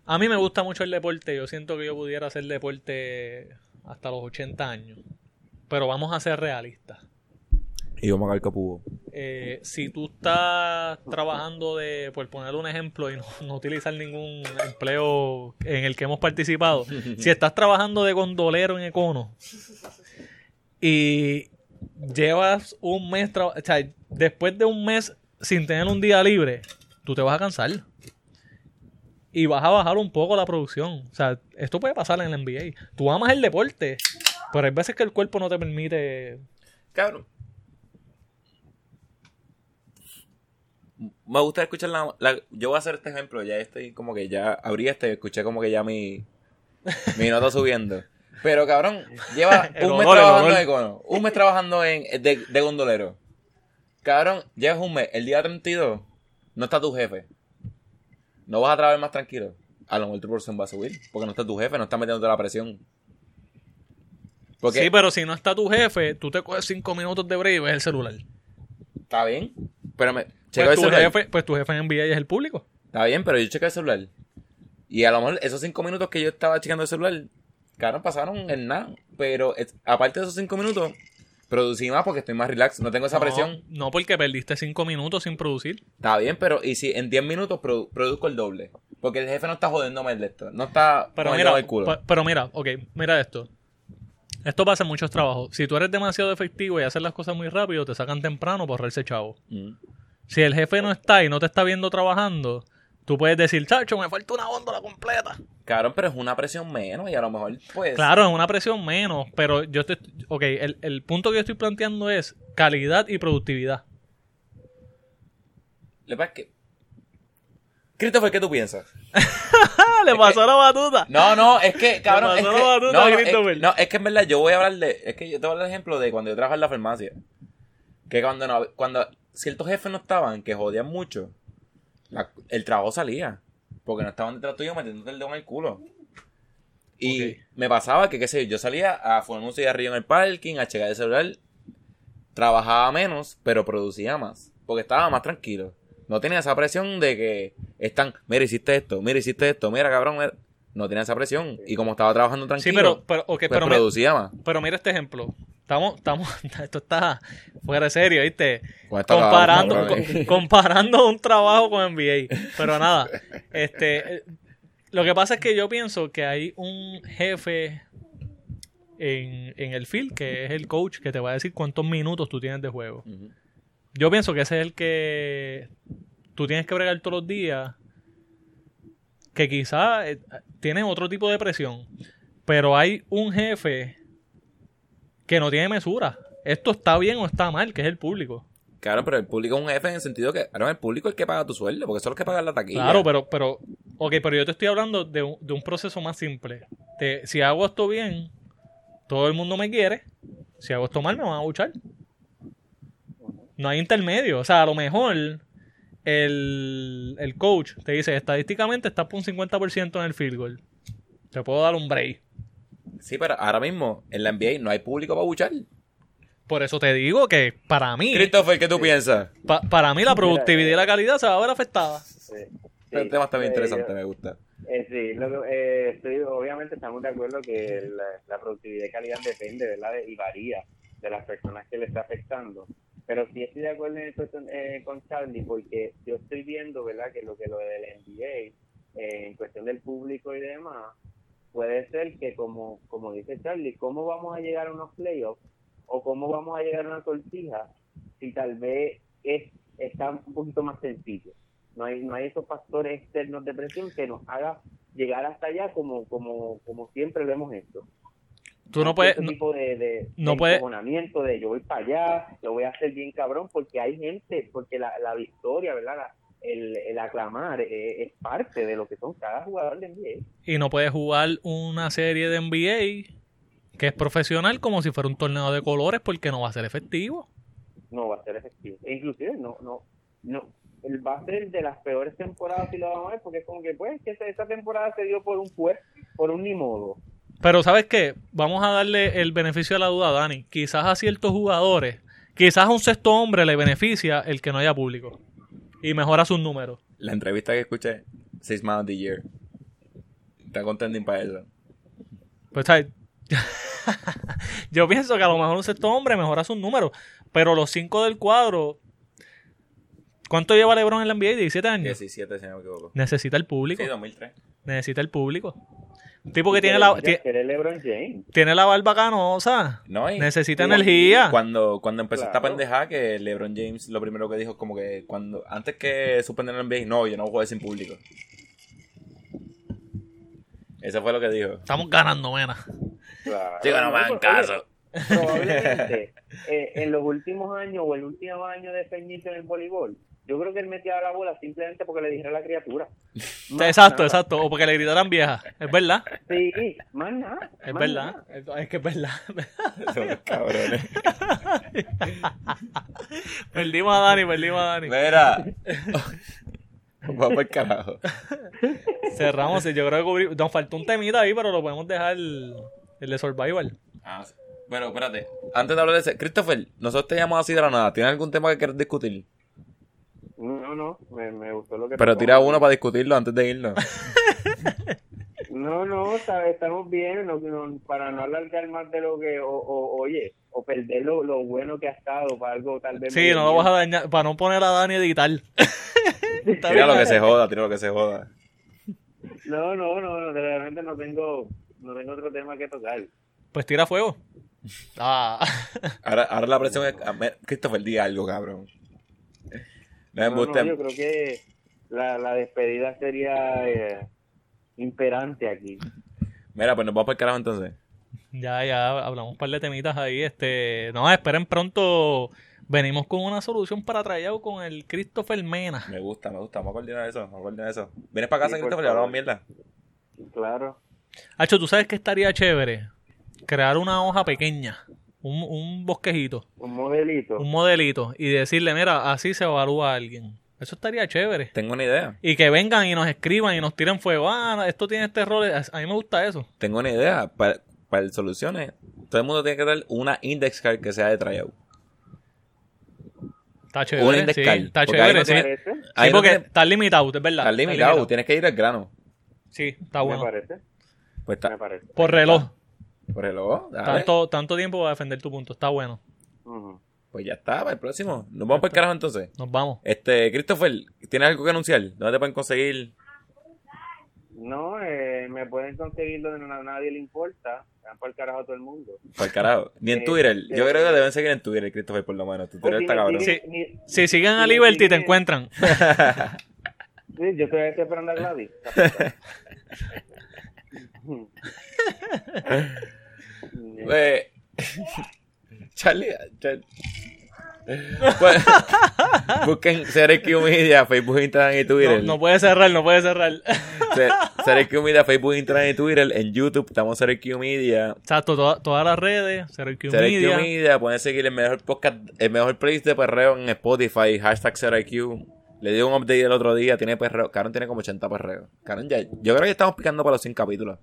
a mí me gusta mucho el deporte. Yo siento que yo pudiera hacer deporte hasta los 80 años. Pero vamos a ser realistas. Y vamos a ver capugo. Eh, si tú estás trabajando de, por poner un ejemplo y no, (laughs) no utilizar ningún empleo en el que hemos participado, si (laughs) estás trabajando de gondolero en Econo y llevas un mes, o sea, después de un mes sin tener un día libre, tú te vas a cansar y vas a bajar un poco la producción. O sea, esto puede pasar en el NBA. Tú amas el deporte, pero hay veces que el cuerpo no te permite Cabrón. Me gusta escuchar la, la- Yo voy a hacer este ejemplo. Ya estoy como que ya abrí este escuché como que ya mi. Mi nota subiendo. Pero cabrón, lleva (laughs) un mes trabajando en Econo, Un mes trabajando en, de, de gondolero. Cabrón, llevas un mes. El día 32 no está tu jefe. No vas a trabajar más tranquilo. A lo mejor tu producción va a subir. Porque no está tu jefe, no está metiéndote la presión. Porque Sí, pero si no está tu jefe, tú te coges cinco minutos de break y ves el celular. está bien. Pero me. Checo Pues el tu, celular. jefe, pues tu jefe en NBA es el público. Está bien, pero yo chequé el celular. Y a lo mejor esos cinco minutos que yo estaba chequeando el celular, claro, pasaron en nada. Pero es- aparte de esos cinco minutos, producí más porque estoy más relax, no tengo esa No, presión. No, porque perdiste cinco minutos sin producir. Está bien, pero y si en 10 minutos produ- produzco el doble. Porque el jefe no está jodiéndome el esto. No está Pero mira, el culo. pero mira, ok, mira esto. Esto pasa en muchos trabajos. Si tú eres demasiado efectivo y haces las cosas muy rápido, te sacan temprano por ahorrarse chavo. Mm. Si el jefe no está y no te está viendo trabajando, tú puedes decir, chacho, me falta una góndola completa. Claro, pero es una presión menos y a lo mejor, pues. Claro, es una presión menos, pero yo te... Ok, el, el punto que yo estoy planteando es calidad y productividad. Le pasa que. Christopher, ¿qué tú piensas? ¡Ah, (laughs) le pasó la batuta! No, no, es que, (laughs) cabrón, es pasó que, la batuta, no, no, es, Christopher. no, es que en verdad yo voy a hablar de, es que yo te voy a dar el ejemplo de cuando yo trabajaba en la farmacia. Que cuando no, cuando ciertos jefes no estaban, que jodían mucho, la- el trabajo salía. Porque no estaban detrás tuyo metiéndote el dedo en el culo. Y me pasaba que, qué sé yo, yo salía a fumar un cigarrillo en el parking, a checar el celular, trabajaba menos, pero producía más. Porque estaba más tranquilo. No tenía esa presión de que están, mira, hiciste esto, mira, hiciste esto, mira, cabrón. mira". No tenía esa presión. Y como estaba trabajando tranquilo, Sí, pero, pero, pues pero, me- producía más. pero mira este ejemplo. Estamos, estamos, (laughs) esto está fuera de serio, ¿viste? Comparando, co- comparando un trabajo con NBA. Pero nada, este, lo que pasa es que yo pienso que hay un jefe en, en el field que es el coach que te va a decir cuántos minutos tú tienes de juego. Yo pienso que ese es el que tú tienes que bregar todos los días. Que quizá eh, tiene otro tipo de presión. Pero hay un jefe que no tiene mesura. Esto está bien o está mal, que es el público. Claro, pero el público es un jefe en el sentido que, ahora el público es el que paga tu sueldo, porque son los que pagan la taquilla. Claro, pero, pero, ok, pero yo te estoy hablando de un, de un proceso más simple. Si hago esto bien, todo el mundo me quiere, Si hago esto mal, me van a buchar. No hay intermedio. O sea, a lo mejor el, el coach te dice, estadísticamente estás por un 50% en el field goal. Te puedo dar un break. Sí, pero ahora mismo en la NBA no hay público para buchar. Por eso te digo que para mí, Christopher, ¿qué tú piensas? pa- para mí la productividad y la calidad se va a ver afectada. Sí. el tema está bien eh, interesante, yo- me gusta. Eh, sí, lo que- eh, estoy- obviamente estamos de acuerdo que la, la productividad y calidad depende, ¿verdad? De- y varía de las personas que le está afectando. Pero sí estoy de acuerdo en esto, eh, con Charlie, porque yo estoy viendo, ¿verdad? Que lo que lo del NBA, eh, en cuestión del público y demás, puede ser que como, como dice Charlie, ¿cómo vamos a llegar a unos playoffs? ¿O cómo vamos a llegar a una sortija si tal vez es, está un poquito más sencillo? no hay no hay esos factores externos de presión que nos haga llegar hasta allá como como como siempre lo hemos hecho Tú no puedes... No- tipo de, de, no de de yo voy para allá lo voy a hacer bien cabrón porque hay gente porque la, la victoria verdad La- el, el aclamar eh, es parte de lo que son cada jugador de NBA y no puedes jugar una serie de NBA que es profesional como si fuera un torneo de colores porque no va a ser efectivo. no va a ser efectivo. E inclusive no no no el va a ser de las peores temporadas si lo vamos a ver porque es como que pues que esa, esa temporada se dio por un pues por un ni modo Pero ¿sabes qué? Vamos a darle el beneficio de la duda a Dani. Quizás a ciertos jugadores, quizás a un sexto hombre le beneficia el que no haya público. Y mejora sus números. La entrevista que escuché, Six Man of the Year. Está contending para eso. Pues ¿sabes? (laughs) yo pienso que a lo mejor un sexto hombre mejora sus números. Pero los cinco del cuadro... ¿Cuánto lleva LeBron en la NBA? 17 años. 17, si no me equivoco. Necesita el público. Sí, 2003. Necesita el público. Tipo que tiene la, Ya ti- quiere LeBron James tiene la barba canosa. No, Necesita igual- energía. Cuando, cuando empezó esta pendeja, que LeBron James lo primero que dijo es como que cuando antes que suspender el NBA, no, yo no juego sin público. Eso fue lo que dijo. Estamos ganando, mena. Claro. Chico, no me hagan caso. Probablemente eh, en los últimos años o el último año de Peñito en el voleibol, yo creo que él metía la bola simplemente porque le dijera a la criatura. (laughs) Más Exacto, nada. exacto. O porque le gritaran vieja. Es verdad. Sí, más nada. Es más verdad. nada. Es que es verdad. (laughs) Son unos cabrones. (laughs) perdimos a Dani, perdimos a Dani. Mira. Vamos por carajo. Cerramos. y Yo creo que cubrí- nos faltó un temita ahí, pero lo podemos dejar el, el de Survival. Ah, sí. Bueno, espérate. Antes de hablar de ese, Christopher, nosotros te llamamos así de la nada. ¿Tienes algún tema que quieras discutir? No, no, me, me gustó lo que Pero tira uno para discutirlo antes de irnos. (laughs) No, no, sabe, estamos bien, no, no, para no alargar más de lo que, o, o- oye, o perder lo, lo bueno que ha estado para algo tal vez. Sí, no lo vas a dañar. Para no poner a Dani a editar. (laughs) Tira lo que se joda, tira lo que se joda. No, no, no, no, realmente no tengo, no tengo otro tema que tocar. Pues tira fuego. Ah. Ahora, ahora la presión es. a ver, Christopher, diga algo, cabrón. No me No, yo creo que la, la despedida sería eh, imperante aquí. Mira, pues nos vamos para el carajo entonces. Ya, ya, hablamos un par de temitas ahí. Este, no, esperen pronto. Venimos con una solución para traer con el Christopher Mena. Me gusta, me gusta. Vamos a coordinar eso. Vamos a coordinar eso. ¿Vienes para casa, Sí, Christopher? Y hablamos mierda. Claro. Hacho, ¿tú sabes que estaría chévere? Crear una hoja pequeña, un, un bosquejito, Un modelito. un modelito, y decirle, mira, así se evalúa a alguien. Eso estaría chévere. Tengo una idea. Y que vengan y nos escriban y nos tiren fuego. Ah, esto tiene este error. A mí me gusta eso. Tengo una idea. Para, para el soluciones, todo el mundo tiene que tener una index card que sea de tryout. Está chévere. Un index sí, card, está porque chévere. ahí no sí. tiene- ¿Me parece? Sí, Ahí no porque tiene- está limitado, es verdad. Está limitado, tienes que ir al grano. Sí, está Me bueno. parece. Pues está. Me parece. Por reloj. Por reloj, dale. Tanto, tanto tiempo para defender tu punto. Está bueno. Pues ya está, para el próximo. Nos vamos para el carajo entonces. Nos vamos. Este, Christopher, ¿tienes algo que anunciar? ¿Dónde te pueden conseguir? No, eh, me pueden conseguir donde no- a nadie le importa. Dan por el carajo a todo el mundo. Para el carajo. Ni en Eh, Twitter. Yo eh, creo que deben seguir en Twitter, Christopher, por lo menos. Tu Twitter si está cabrón. ni- Si siguen a Liberty, te encuentran. (laughs) Sí, yo estoy estoy esperando a Gladys. (laughs) (laughs) Pues, Charlie, Char- Pues, busquen CRQ Media, Facebook, Instagram y Twitter. no puede cerrar, no puede cerrar. (laughs) CRQ Media, Facebook, Instagram y Twitter. En YouTube estamos CRQ Media. Exacto, toda- todas las redes, CRQ CRQ Media. Media. pueden seguir el mejor podcast, el mejor playlist de perreo en Spotify, hashtag CRQ. Le di un update el otro día, tiene perreo. Karen tiene como 80 perreos. Karen ya, yo creo que estamos picando para los 100 capítulos.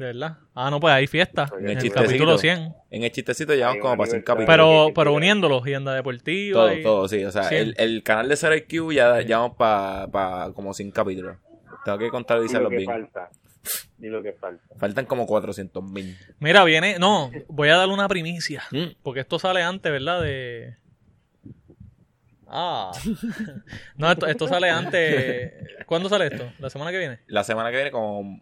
¿De verdad? Ah, no, pues hay fiesta. En En el el chistecito. capítulo 100. En el chistecito llevamos como para 100 aniversario. capítulos. Pero, pero uniéndolos, Hienda Deportiva. Todo, y- todo, sí. O sea, 100. el, el canal de CRQ ya llevamos para como 100 capítulos. Tengo que Di contabilizarlos lo que bien. falta. Di lo que falta. Faltan como 400 mil. Mira, viene. No, voy a darle una primicia. Mm. Porque esto sale antes, ¿verdad? De. Ah. (laughs) No, esto, esto sale antes. ¿Cuándo sale esto? ¿La semana que viene? La semana que viene como,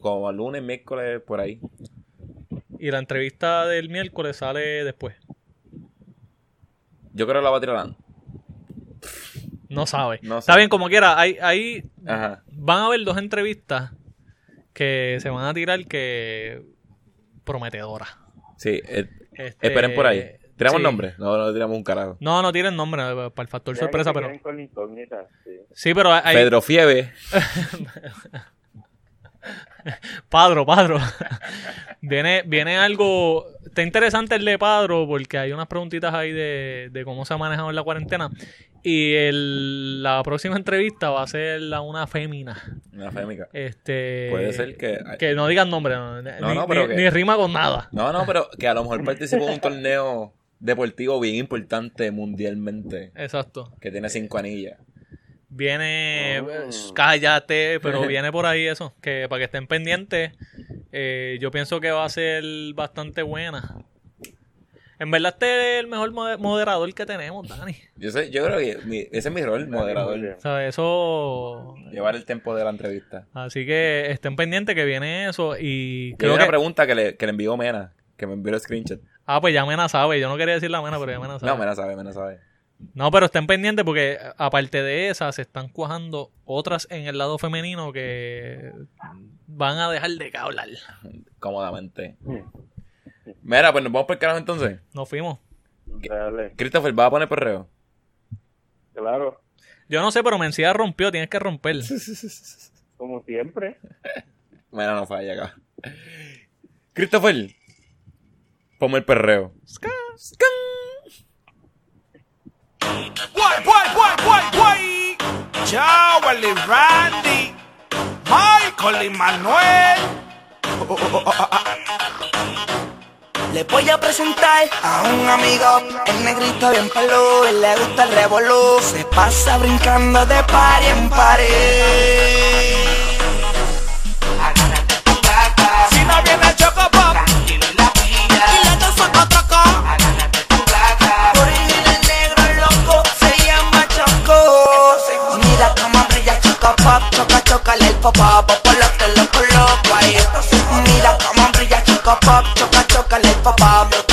como lunes, miércoles, por ahí. Y la entrevista del miércoles sale después. Yo creo que la va a tirar. No sabe. No Está bien, como quiera. Hay, hay, Ajá. van a haber dos entrevistas que se van a tirar que. prometedoras. Sí, eh, Este, esperen por ahí. ¿Tiramos sí. nombre? No, no tiramos un carajo. No, no tienen nombre eh, para el factor Ya sorpresa, pero. con. Sí, pero hay. Pedro Fieve. (laughs) (laughs) Padro, Padro. viene, viene algo. Está interesante el de Padro porque hay unas preguntitas ahí de, de cómo se ha manejado en la cuarentena. Y el, la próxima entrevista va a ser la una fémina. Una fémica. Este, Puede ser que... Que no digan nombre, no, ni, no, pero ni- que- ni rima con nada. No, no, pero que a lo mejor participó en un torneo deportivo bien importante mundialmente. Exacto. Que tiene cinco anillas. Viene, Oh. cállate, pero (laughs) viene por ahí eso, que para que estén pendientes, eh, yo pienso que va a ser bastante buena. En verdad este es el mejor mode- moderador que tenemos, Dani. Yo sé, yo creo que mi- ese es mi rol, moderador. O sea, eso... Llevar el tiempo de la entrevista. Así que estén pendientes que viene eso y Y hay creo una que... pregunta que le, que le envió Mena, que me envió el screenshot. Ah, pues ya Mena sabe, yo no quería decir la Mena, pero ya Mena sabe. No, Mena sabe, Mena sabe. No, pero estén pendientes porque aparte de esas se están cuajando otras en el lado femenino que van a dejar de hablar. Cómodamente. Mira, pues nos vamos por el carajo entonces. Nos fuimos. Dale. Christopher, ¿va a poner perreo? Claro, Yo no sé, pero Mencía rompió, tienes que romper. (laughs) como siempre. Mira, no falla acá. Christopher, ponme el perreo. Guay, guay, guay, guay, guay. Chao, Willy Randy. Michael y Manuel. Le voy a presentar a un amigo, el negrito bien pelú, y le gusta el revolú, se pasa brincando de par en pared. Si no viene el Pop, choca, chocale el pop up, por lo coloco ahí. Mira cómo brilla Choco Pop, choca, chocale el pop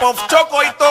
Pop, choco y todo.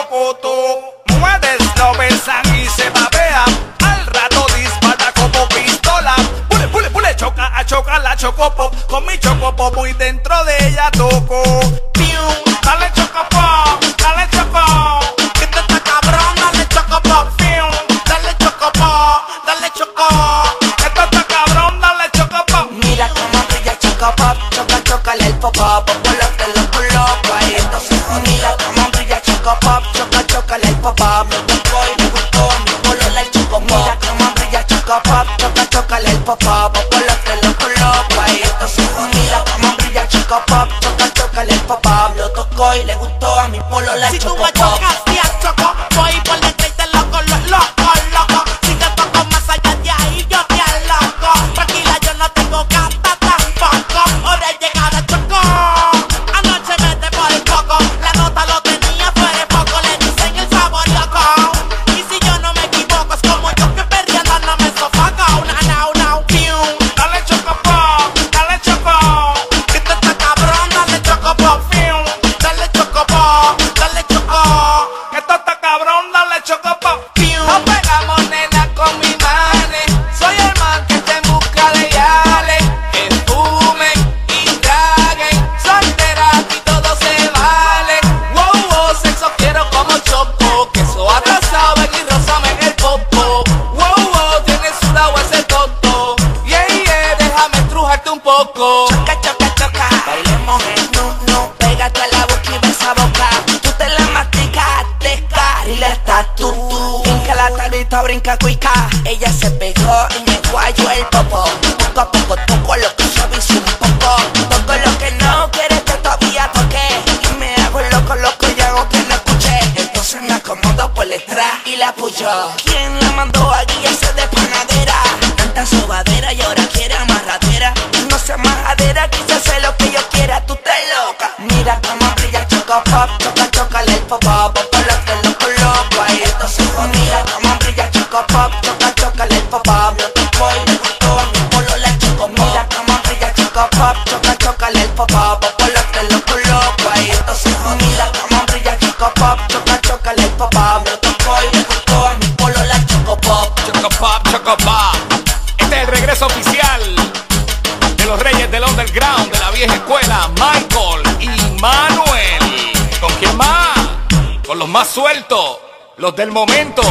Más sueltos, los del momento.